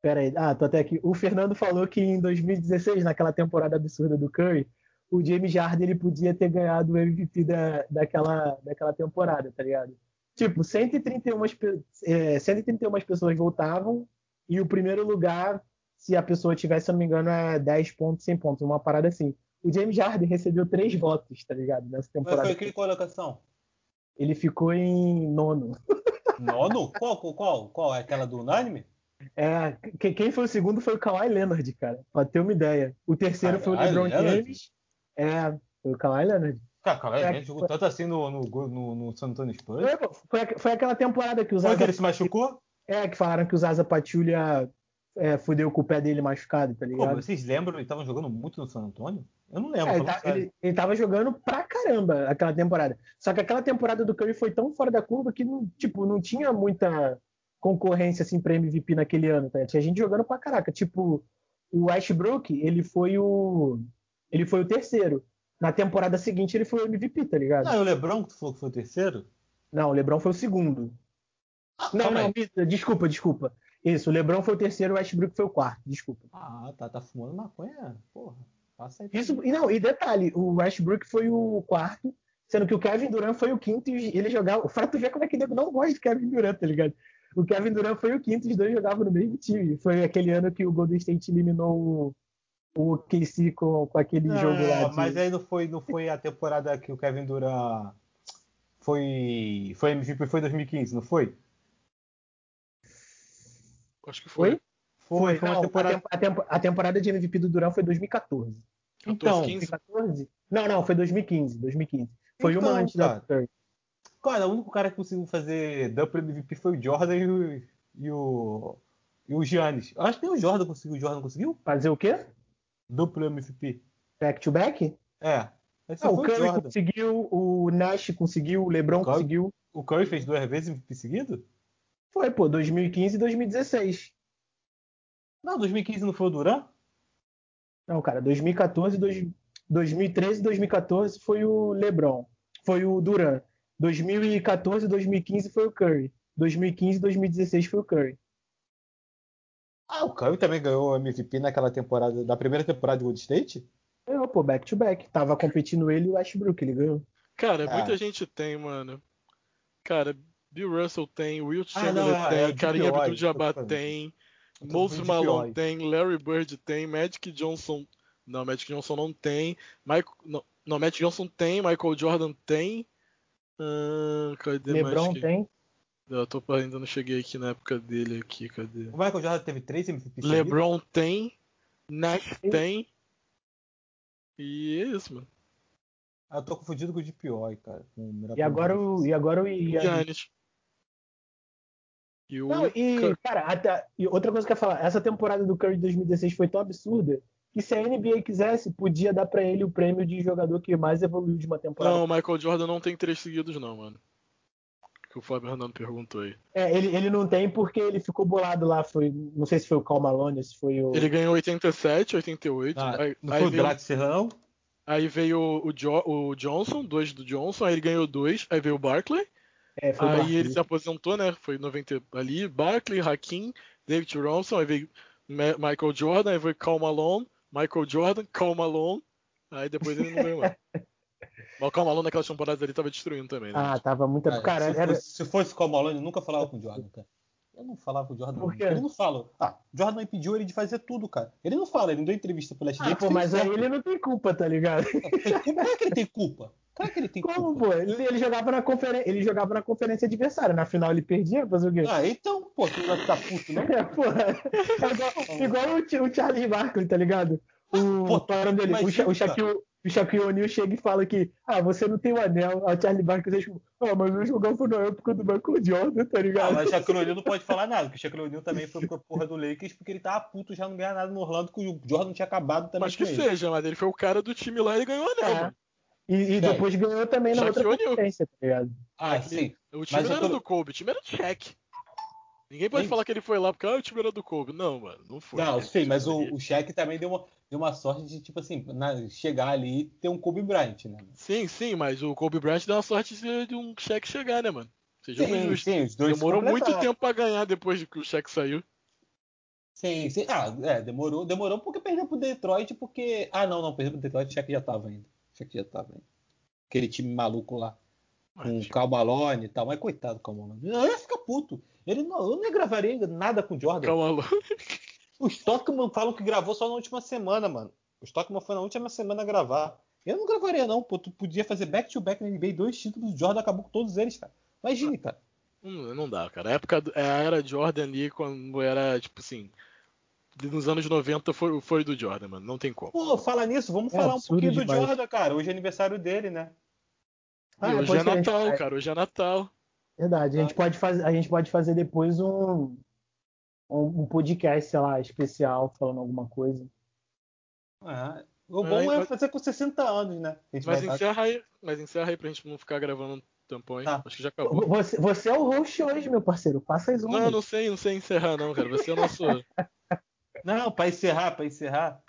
S1: Pera aí, ah, tô até aqui. O Fernando falou que em 2016, naquela temporada absurda do Curry, o James Harden ele podia ter ganhado o MVP da, daquela, daquela temporada, tá ligado? Tipo, 131, pe- é, 131 pessoas votavam e o primeiro lugar, se a pessoa tivesse, se não me engano, é 10 pontos, 100 pontos, uma parada assim. O James Harden recebeu três votos, tá ligado? Nessa
S2: Mas
S1: temporada.
S2: foi que colocação?
S1: Ele ficou em nono.
S2: Nono? Qual, qual, qual? É aquela do unânime?
S1: É, que- quem foi o segundo foi o Kawhi Leonard, cara, pra ter uma ideia. O terceiro foi o LeBron? James. É, foi o Kawhi Leonard.
S2: Cara,
S1: É,
S2: ele jogou tanto assim no, no, no, no San Antonio Spurs.
S1: Foi, pô, foi, aqu- foi aquela temporada que os
S2: Foi que ele se machucou?
S1: é, que falaram que os Asa Patrulha é, fudeu com o pé dele machucado, tá
S2: Pô,
S1: ligado?
S2: vocês lembram ele tava jogando muito no San Antonio? Eu não lembro.
S1: É, ele, tá- ele- ele tava jogando pra caramba aquela temporada. Só que aquela temporada do Curry foi tão fora da curva que não, tipo, não tinha muita concorrência assim pra MVP naquele ano, tá? Tinha gente jogando pra caraca. Tipo, o Westbrook, ele foi o ele foi o terceiro. Na temporada seguinte ele foi o MVP, tá ligado?
S2: Não, é o Lebron que tu falou que foi o terceiro?
S1: Não, o LeBron foi o segundo. Não,
S2: calma
S1: não,
S2: aí.
S1: Mita, desculpa, desculpa. Isso, o LeBron foi o terceiro, o Westbrook foi o quarto, desculpa.
S2: Ah, tá, tá fumando maconha? Porra, passa aí.
S1: Isso, e não, e detalhe, o Westbrook foi o quarto, sendo que o Kevin Durant foi o quinto e ele jogava. Pra tu ver como é que nego não gosta do Kevin Durant, tá ligado? O Kevin Durant foi o quinto e os dois jogavam no mesmo time. Foi aquele ano que o Golden State eliminou o, KC com, com aquele
S2: não,
S1: jogo lá.
S2: De... Mas aí não foi, não foi a temporada que o Kevin Durant foi, foi MVP, foi 2015, não foi?
S3: Acho que foi.
S1: Foi, foi, foi não, temporada... A, temp a, temporada de MVP do Durant foi 2014. 14, então, 15? 2014? Não, não, foi 2015. 2015. Foi então, uma antes cara, da Curry.
S2: Cara, o único cara que conseguiu fazer duplo MVP foi o Jordan e o, e o, e o Giannis. Acho que nem o Jordan conseguiu. O Jordan conseguiu?
S1: Fazer o quê?
S2: Duplo MVP.
S1: Back to back?
S2: É.
S1: Não, o Curry o conseguiu, o Nash conseguiu, o LeBron o Curry, conseguiu.
S2: O Curry fez duas vezes MVP seguido?
S1: Foi, pô, 2015 e 2016.
S2: Não, 2015 não foi o Duran?
S1: Não, cara, 2014, dois, 2013 e 2014 foi o LeBron. Foi o Duran. 2014 e 2015 foi o Curry. 2015 e 2016 foi o Curry.
S2: Ah, o Curry também ganhou o MVP naquela temporada, da primeira temporada de Gold State?
S1: Ganhou, pô, back to back. Tava competindo ele e o Westbrook, ele ganhou.
S3: Cara, ah. muita gente tem, mano. Cara, Bill Russell tem, Will Chamberlain ah, tem, é, Karim Abdul-Jabbar tem, Moses Malone tem, Larry Bird tem, Magic Johnson... Não, Magic Johnson não tem. Michael... Não, não, Magic Johnson tem, Michael Jordan tem.
S1: Ah, cadê LeBron mais tem?
S3: Eu tô, ainda não cheguei aqui na época dele aqui, cadê?
S2: O Michael Jordan teve três MVP
S3: LeBron tem, Nash tem. E é isso, mano.
S2: Ah, eu tô confundido com o DPOI, cara.
S1: e agora o. E agora o
S3: Giannis.
S1: E o... Não, e, cara, até, e outra coisa que eu ia falar, essa temporada do Curry de 2016 foi tão absurda que se a NBA quisesse, podia dar para ele o prêmio de jogador que mais evoluiu de uma temporada.
S3: Não, o Michael Jordan não tem três seguidos, não, mano que o Fábio Hernando perguntou aí.
S1: É, ele, ele não tem porque ele ficou bolado lá. Foi, não sei se foi o Cal Malone, se foi o.
S3: Ele ganhou 87, 88. Ah,
S2: aí, não aí foi o Draxler, não?
S3: Aí veio o, jo, o Johnson, dois do Johnson, aí ele ganhou dois, aí veio o Barkley. É, aí Barkley. ele se aposentou, né? Foi 90 ali, Barkley, Hakim, David Ronson, aí veio Michael Jordan, aí veio Cal Malone, Michael Jordan, Cal Malone, aí depois ele não ganhou mais. O Carmelo naquelas temporadas ali tava destruindo também, né?
S1: Ah, tava muito.
S2: É, cara, se, era... fosse, se fosse o Carmelo, eu nunca falava com o Jordan, cara. Eu não falava com o Jordan.
S1: Por quê?
S2: Ele não fala. Ah, Jordan impediu ele de fazer tudo, cara. Ele não fala, ele não deu entrevista pro Last
S1: ah, pô, mas aí ele não tem culpa, tá ligado?
S2: Como é que ele tem culpa? Como é que ele tem
S1: Como,
S2: culpa?
S1: pô? Ele, ele, jogava na conferência, ele jogava na conferência adversária. Na final ele perdia, fazer o quê?
S2: Ah, então, pô, tu vai ficar puto, não?
S1: É, pô. É igual, igual o, o Charlie Barkley, tá ligado? O, pô, dele, o, o, Shaquille, o Shaquille O'Neal chega e fala que, ah, você não tem o anel. A Charlie Barkley diz, ah, mas eu jogava na época do Michael Jordan, tá ligado? Ah,
S2: mas o Shaquille O'Neal não pode falar nada, porque o Shaquille O'Neal também foi pra porra do Lakers porque ele tava puto já não ganhar nada no Orlando, que o Jordan tinha acabado também.
S3: Mas que seja, mas ele foi o cara do time lá e ele ganhou o anel, é. mano.
S1: E, e depois ganhou também na Shaquille outra conferência, tá ligado?
S3: Ah, sim. O time mas não era do Kobe, o time era do Shaq. Ninguém pode falar que ele foi lá porque ah, o time era do Kobe. Não, mano, não foi.
S2: Não, sim, mas o, o Shaq também deu uma, deu uma sorte de, tipo assim, na, chegar ali e ter um Kobe Bryant, né?
S3: Sim, sim, mas o Kobe Bryant deu uma sorte de, de um Shaq chegar, né, mano?
S2: Seja sim, sim, os dois
S3: Demorou muito tempo pra ganhar depois de que o Shaq saiu.
S2: Sim, sim. Ah, é, demorou. Demorou porque perdeu pro Detroit, porque. Ah, não, não, perdeu pro Detroit, o Shaq já tava ainda. O Shaq já tava ainda. Aquele time maluco lá. Com o Cal Malone e tal. Mas coitado do Cal Malone. Eu ia ficar puto. Ele não, eu não gravaria nada com o Jordan.
S3: Calma lá.
S2: O Stockman falam que gravou só na última semana, mano. O Stockman foi na última semana gravar. Eu não gravaria, não. Pô, tu podia fazer back-to-back na NBA, dois títulos, o Jordan acabou com todos eles, cara. Imagine, cara.
S3: Não, não dá, cara. A época a era Jordan ali, quando era, tipo assim. Nos anos 90 foi, foi do Jordan, mano. Não tem como.
S2: Pô, fala nisso, vamos é falar um pouquinho do Jordan, cara. Hoje é aniversário dele, né?
S3: Ah, hoje é Natal, cara. Hoje é Natal.
S1: Verdade. A gente, pode fazer, a gente pode fazer depois um, um, podcast, sei lá, especial, falando alguma coisa.
S2: É. O bom é, é fazer com 60 anos, né?
S3: Mas encerra aí, mas encerra aí pra gente não ficar gravando tampões. Tá. Acho que já acabou.
S1: Você, você, é o host hoje, meu parceiro. Faça as
S3: ondas. Não, não sei, não sei encerrar, não, cara. Você é o nosso.
S2: não, pra encerrar, pra encerrar.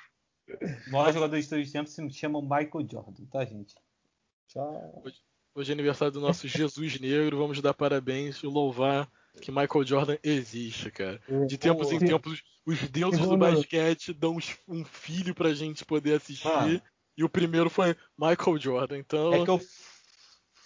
S2: O maior jogador de todos os tempos se chama Michael Jordan, tá, gente?
S3: Tchau. Hoje, hoje é aniversário do nosso Jesus Negro. Vamos dar parabéns e louvar que Michael Jordan existe, cara. De tempos em tempos, os deuses do basquete dão um filho pra gente poder assistir. Ah. E o primeiro foi Michael Jordan. Então.
S2: É que eu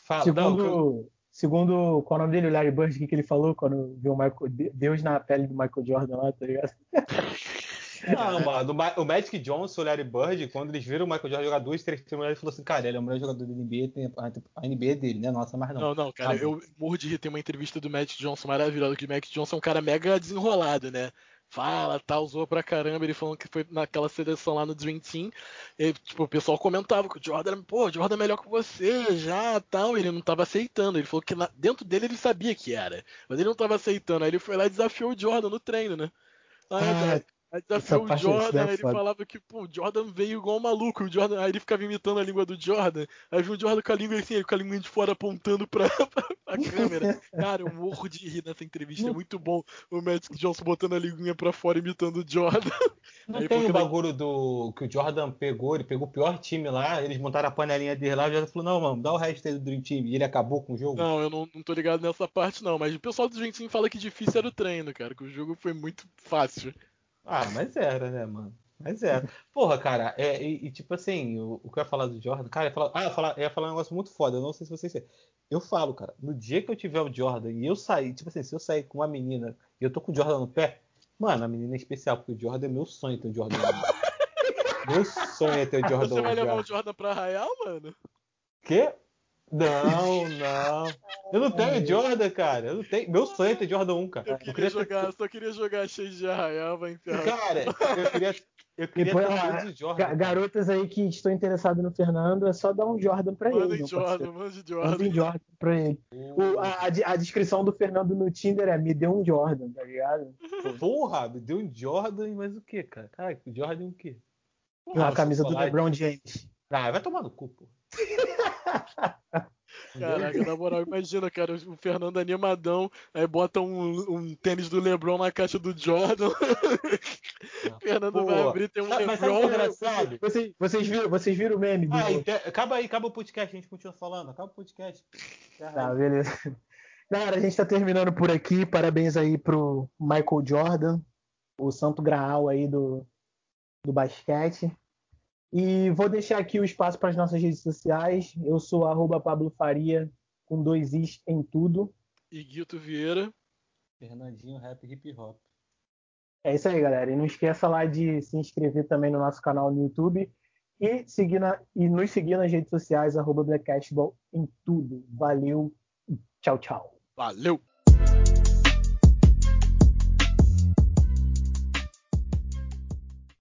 S2: falo.
S1: Segundo, não, segundo qual é o nome dele, o Larry Bird, o que, que ele falou quando viu o Michael, Deus na pele do Michael Jordan lá, tá ligado?
S2: Não, mano, o Magic Johnson, o Larry Bird, quando eles viram o Michael Jordan jogar duas, três temporadas, ele falou assim, cara, ele é o melhor jogador da NBA, tem a NBA dele, né? Nossa, mas não.
S3: Não, não, cara, eu morro de rir, tem uma entrevista do Magic Johnson maravilhosa, que o Magic Johnson é um cara mega desenrolado, né? fala, tal, usou pra caramba, ele falando que foi naquela seleção lá no Dream Team, e, tipo, o pessoal comentava que o Jordan, pô, o Jordan é melhor que você, já, tal, ele não tava aceitando, ele falou que na, dentro dele ele sabia que era, mas ele não tava aceitando, aí ele foi lá e desafiou o Jordan no treino, né? Ah, Aí desafiou o Jordan, aí ele falava que, pô, o Jordan veio igual um maluco. O Jordan, aí ele ficava imitando a língua do Jordan. Aí viu o Jordan com a língua assim, com a língua de fora apontando pra, pra, pra câmera. Cara, eu morro de rir nessa entrevista. É muito bom o Magic Johnson botando a linguinha pra fora imitando o Jordan.
S2: Não aí, tem o bagulho do que o Jordan pegou, ele pegou o pior time lá, eles montaram a panelinha dele lá, o Jordan falou, não, mano, dá o resto aí do Dream Team. E ele acabou com o jogo?
S3: Não, eu não, não tô ligado nessa parte não, mas o pessoal do Dream Team fala que difícil era o treino, cara, que o jogo foi muito fácil.
S2: Ah, mas era, né, mano? Mas era. Porra, cara, é, e, e tipo assim, o, o, que eu ia falar do Jordan, cara, eu ia falar, ah, eu ia falar, ia falar um negócio muito foda, eu não sei se vocês. Eu falo, cara, no dia que eu tiver o Jordan e eu sair, tipo assim, se eu sair com uma menina e eu tô com o Jordan no pé, mano, a menina é especial, porque o Jordan é meu sonho ter o Jordan. meu sonho é ter o Jordan.
S3: Você vai levar o Jordan pra Arraial, mano?
S2: Quê? Não, não. Eu não tenho Jordan, cara. Eu não tenho. Meu sonho é ter Jordan 1, cara.
S3: Eu queria, eu queria jogar, ter... só queria jogar cheio de arraial, vai enterrar.
S2: Cara, eu queria. Eu queria
S1: Depois, ter Jordan. Garotas aí que estão interessadas no Fernando, é só dar um Jordan pra
S3: manda
S1: ele.
S3: Jordan, manda Jordan.
S1: Manda um Jordan pra ele. O, a, a, descrição do Fernando no Tinder é me deu um Jordan, tá ligado?
S2: Porra, me deu um Jordan, mas o que, cara? Cara, Jordan o quê?
S1: Porra, a camisa do LeBron James.
S2: Ah, vai tomar no cu, pô.
S3: Caraca, na moral, imagina, cara, o Fernando animadão, aí bota um, um tênis do LeBron na caixa do Jordan. o Fernando Pô, vai abrir, tem um
S2: mas LeBron. Sabe
S1: vocês, vocês, viram, vocês viram o meme?
S2: Ah, então, acaba aí, acaba o podcast, a gente continua falando. Acaba o podcast.
S1: Tá, beleza. Galera, a gente tá terminando por aqui. Parabéns aí pro Michael Jordan, o santo graal aí do, do basquete. E vou deixar aqui o espaço para as nossas redes sociais. Eu sou arroba Pablo Faria, com dois is em tudo.
S3: E Guilto Vieira.
S2: Fernandinho Rap Hip Hop.
S1: É isso aí, galera. E não esqueça lá de se inscrever também no nosso canal no YouTube e, seguir na, e nos seguir nas redes sociais, arroba Blackcastball em tudo. Valeu tchau, tchau.
S3: Valeu!